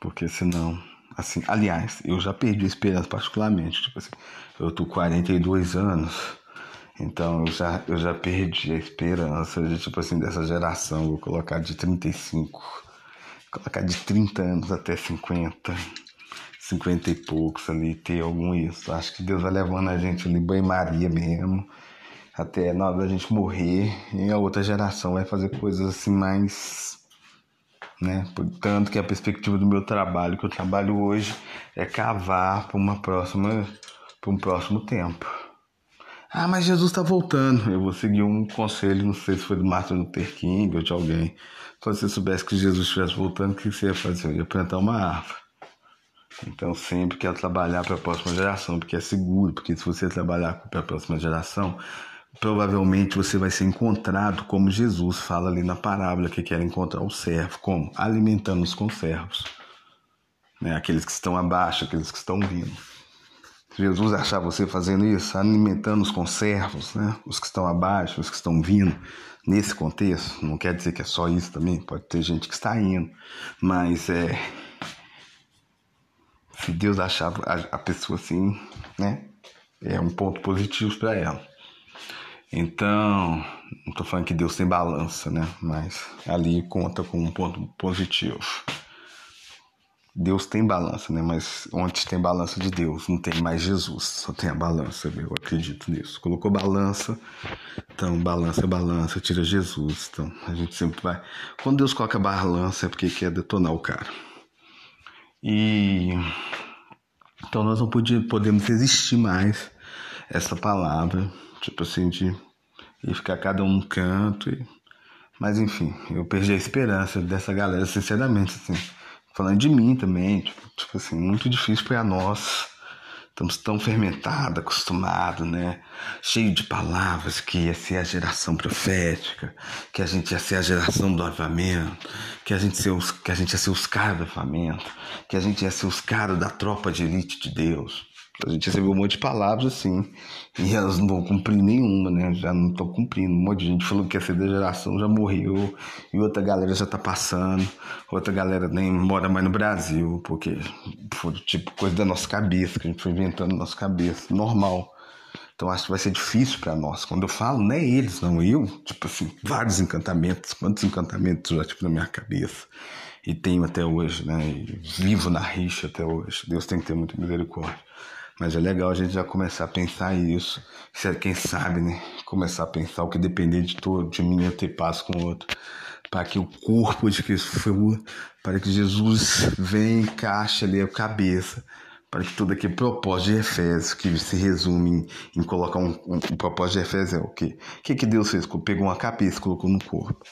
Porque senão, assim, aliás, eu já perdi a esperança particularmente, tipo assim, eu tô 42 anos, então eu já, eu já perdi a esperança de, tipo assim, dessa geração, vou colocar de 35, colocar de 30 anos até 50 cinquenta e poucos ali, ter algum isso. Acho que Deus vai levando a gente ali, banho-maria mesmo. até na hora da gente morrer, e a outra geração vai fazer coisas assim mais. Né? Portanto, que a perspectiva do meu trabalho, que eu trabalho hoje, é cavar para uma próxima, para um próximo tempo. Ah, mas Jesus está voltando. Eu vou seguir um conselho, não sei se foi do Martin Luther King ou de alguém. Se você soubesse que Jesus estivesse voltando, o que você ia fazer? Eu ia plantar uma árvore. Então sempre quero trabalhar para a próxima geração, porque é seguro, porque se você trabalhar para a próxima geração, provavelmente você vai ser encontrado como Jesus fala ali na parábola que quer encontrar o servo, como alimentando os conservos, né? aqueles que estão abaixo, aqueles que estão vindo. Jesus achar você fazendo isso, alimentando os conservos, né? os que estão abaixo, os que estão vindo, nesse contexto, não quer dizer que é só isso também, pode ter gente que está indo, mas é. Se Deus achar a, pessoa assim, né? É um ponto positivo para ela. Então, não estou falando que Deus tem balança, né? Mas ali conta com um ponto positivo. Deus tem balança, né? Mas onde tem balança de Deus, não tem mais Jesus, só tem a balança, eu acredito nisso. Colocou balança, então balança balança, tira Jesus, então a gente sempre vai. Quando Deus coloca balança é porque quer detonar o cara. E então nós não podemos resistir mais essa palavra, tipo assim, de ir ficar cada um no canto. E... Mas enfim, eu perdi a esperança dessa galera, sinceramente, assim falando de mim também, tipo, tipo assim, muito difícil para nós. Estamos tão fermentados, acostumados, né? Cheio de palavras que ia ser a geração profética, que a gente ia ser a geração do avivamento, que a gente, ser os, que a gente ia ser os caras do avivamento, que a gente ia ser os caras da tropa de elite de Deus. A gente recebeu um monte de palavras assim, e elas não vão cumprir nenhuma, né? Já não estão cumprindo. Um monte de gente falou que essa geração já morreu, e outra galera já está passando, outra galera nem mora mais no Brasil, porque foi tipo coisa da nossa cabeça, que a gente foi inventando na nossa cabeça, normal. Então acho que vai ser difícil para nós. Quando eu falo, não é eles, não eu, tipo assim, vários encantamentos, quantos encantamentos já tive na minha cabeça. E tenho até hoje, né? E vivo na rixa até hoje. Deus tem que ter muita misericórdia. Mas é legal a gente já começar a pensar isso. Quem sabe, né? Começar a pensar o que depender de todo, de mim eu ter paz com o outro. Para que o corpo de Cristo, para que Jesus venha e encaixe ali a cabeça. Para que todo aquele propósito de Efésios, que se resume em, em colocar um, um, um, propósito de Efésios é o quê? O que, que Deus fez? Pegou uma cabeça e colocou no corpo.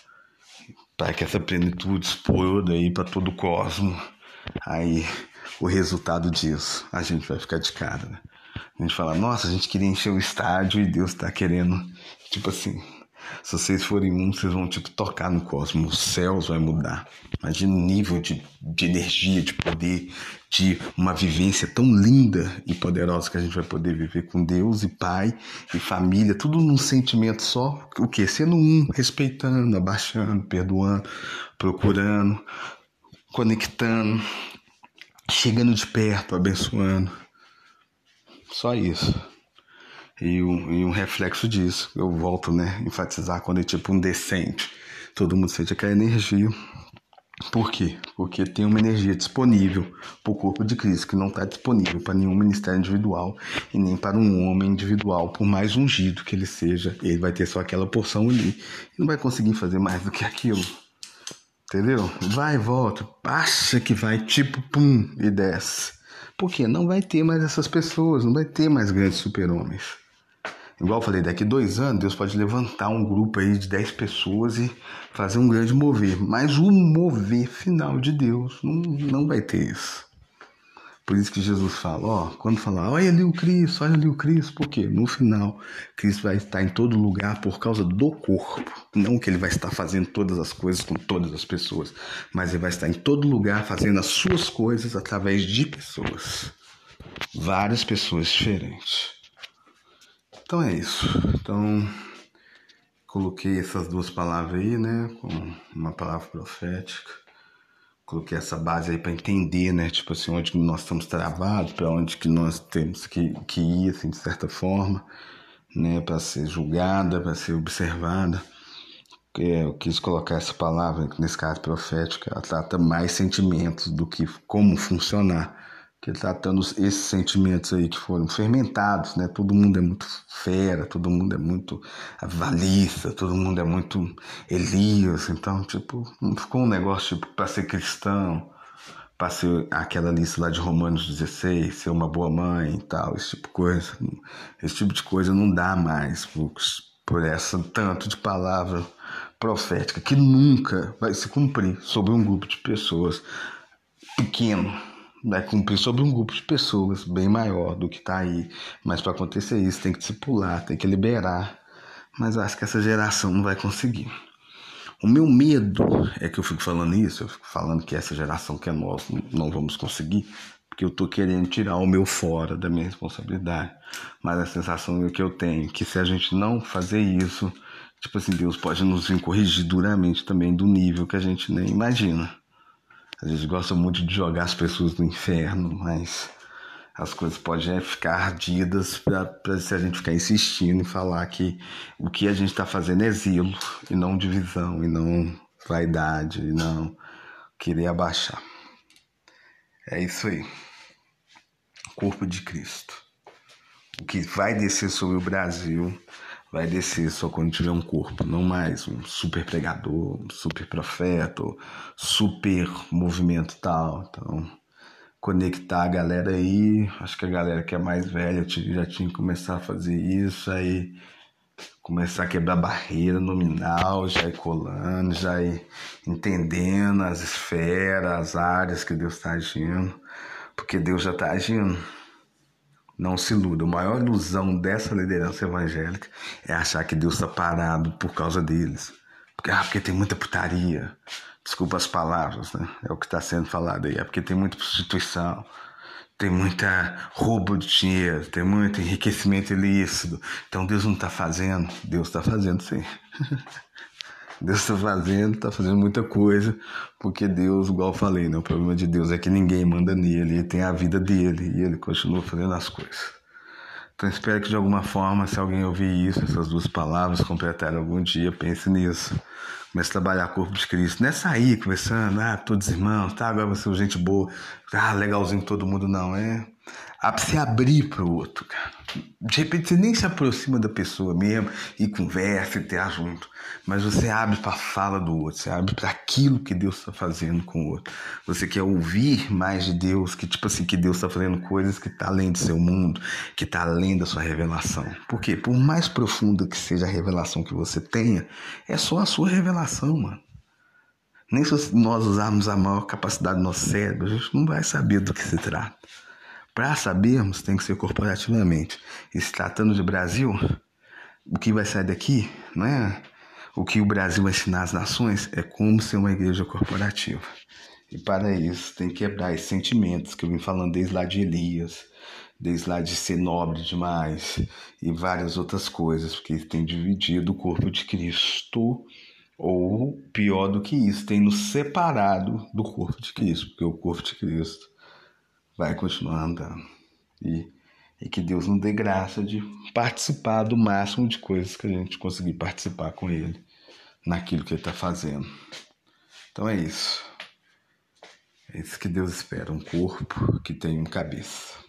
Para que essa plenitude exploda aí para todo o cosmos. Aí o resultado disso. A gente vai ficar de cara, né? A gente fala, nossa, a gente queria encher o estádio e Deus tá querendo. Tipo assim, se vocês forem um, vocês vão tipo tocar no cosmos, os céus vai mudar. Imagina o nível de, de energia, de poder, de uma vivência tão linda e poderosa que a gente vai poder viver com Deus e Pai e família, tudo num sentimento só. O que? Sendo um, respeitando, abaixando, perdoando, procurando, conectando, chegando de perto, abençoando. Só isso. E um, e um reflexo disso, eu volto né, enfatizar quando é tipo um decente. Todo mundo sente aquela energia. Por quê? Porque tem uma energia disponível para o corpo de Cristo que não está disponível para nenhum ministério individual e nem para um homem individual, por mais ungido que ele seja. Ele vai ter só aquela porção ali e não vai conseguir fazer mais do que aquilo. Entendeu? Vai e volta, acha que vai, tipo, pum, e desce. Porque não vai ter mais essas pessoas, não vai ter mais grandes super-homens. Igual eu falei, daqui dois anos Deus pode levantar um grupo aí de dez pessoas e fazer um grande mover. Mas o mover final de Deus não, não vai ter isso. Por isso que Jesus fala, ó, quando falar, olha ali o Cristo, olha ali o Cristo, por quê? No final, Cristo vai estar em todo lugar por causa do corpo. Não que ele vai estar fazendo todas as coisas com todas as pessoas, mas ele vai estar em todo lugar fazendo as suas coisas através de pessoas. Várias pessoas diferentes. Então é isso. Então, coloquei essas duas palavras aí, né, como uma palavra profética coloquei essa base aí para entender, né? Tipo assim, onde nós estamos travados, para onde que nós temos que, que ir, assim, de certa forma, né? Para ser julgada, para ser observada. É, eu quis colocar essa palavra, nesse caso profética, ela trata mais sentimentos do que como funcionar, que tratando esses sentimentos aí que foram fermentados, né? Todo mundo é muito fera, todo mundo é muito avalista, todo mundo é muito Elias, então, tipo, não ficou um negócio tipo para ser cristão, para ser aquela lista lá de Romanos 16, ser uma boa mãe e tal, esse tipo de coisa. Esse tipo de coisa não dá mais por, por essa tanto de palavra profética que nunca vai se cumprir sobre um grupo de pessoas pequeno vai cumprir sobre um grupo de pessoas bem maior do que está aí. Mas para acontecer isso, tem que discipular, tem que liberar. Mas acho que essa geração não vai conseguir. O meu medo é que eu fico falando isso, eu fico falando que essa geração que é nossa não vamos conseguir, porque eu tô querendo tirar o meu fora da minha responsabilidade. Mas a sensação que eu tenho é que se a gente não fazer isso, tipo assim, Deus pode nos corrigir duramente também do nível que a gente nem imagina. A gente gosta muito de jogar as pessoas no inferno, mas as coisas podem ficar ardidas para se a gente ficar insistindo e falar que o que a gente está fazendo é zelo e não divisão, e não vaidade, e não querer abaixar. É isso aí. Corpo de Cristo. O que vai descer sobre o Brasil vai descer só quando tiver um corpo, não mais um super pregador, um super profeta, super movimento tal. Então, conectar a galera aí, acho que a galera que é mais velha já tinha que começar a fazer isso, aí começar a quebrar barreira nominal, já ir colando, já ir entendendo as esferas, as áreas que Deus está agindo, porque Deus já está agindo. Não se iluda. A maior ilusão dessa liderança evangélica é achar que Deus está parado por causa deles. Porque, ah, porque tem muita putaria. Desculpa as palavras, né? É o que está sendo falado aí. É porque tem muita prostituição, tem muita roubo de dinheiro, tem muito enriquecimento ilícito. Então Deus não está fazendo. Deus está fazendo sim. Deus está fazendo, está fazendo muita coisa, porque Deus, igual eu falei, né? o problema de Deus é que ninguém manda nele, ele tem a vida dele e ele continua fazendo as coisas. Então espero que de alguma forma, se alguém ouvir isso, essas duas palavras, completar algum dia, pense nisso. Comece a trabalhar corpo de Cristo. Não é sair conversando, ah, todos irmãos, tá, agora você é gente boa, ah, legalzinho todo mundo, não. É a se abrir para o outro, cara. De repente você nem se aproxima da pessoa mesmo e conversa e tá junto, mas você abre para a fala do outro, você abre para aquilo que Deus está fazendo com o outro. Você quer ouvir mais de Deus, que tipo assim, que Deus está fazendo coisas que está além do seu mundo, que está além da sua revelação. Por quê? Por mais profunda que seja a revelação que você tenha, é só a sua revelação, mano. Nem se nós usarmos a maior capacidade do nosso cérebro, a gente não vai saber do que se trata. Para sabermos, tem que ser corporativamente. E se tratando de Brasil, o que vai sair daqui, não é? O que o Brasil vai ensinar às nações é como ser uma igreja corporativa. E para isso tem que quebrar esses sentimentos que eu vim falando desde lá de Elias, desde lá de ser nobre demais e várias outras coisas, porque tem dividido o corpo de Cristo, ou pior do que isso, tem separado do corpo de Cristo, porque o corpo de Cristo vai continuar andando. E, e que Deus nos dê graça de participar do máximo de coisas que a gente conseguir participar com Ele naquilo que Ele está fazendo. Então é isso. É isso que Deus espera, um corpo que tem um cabeça.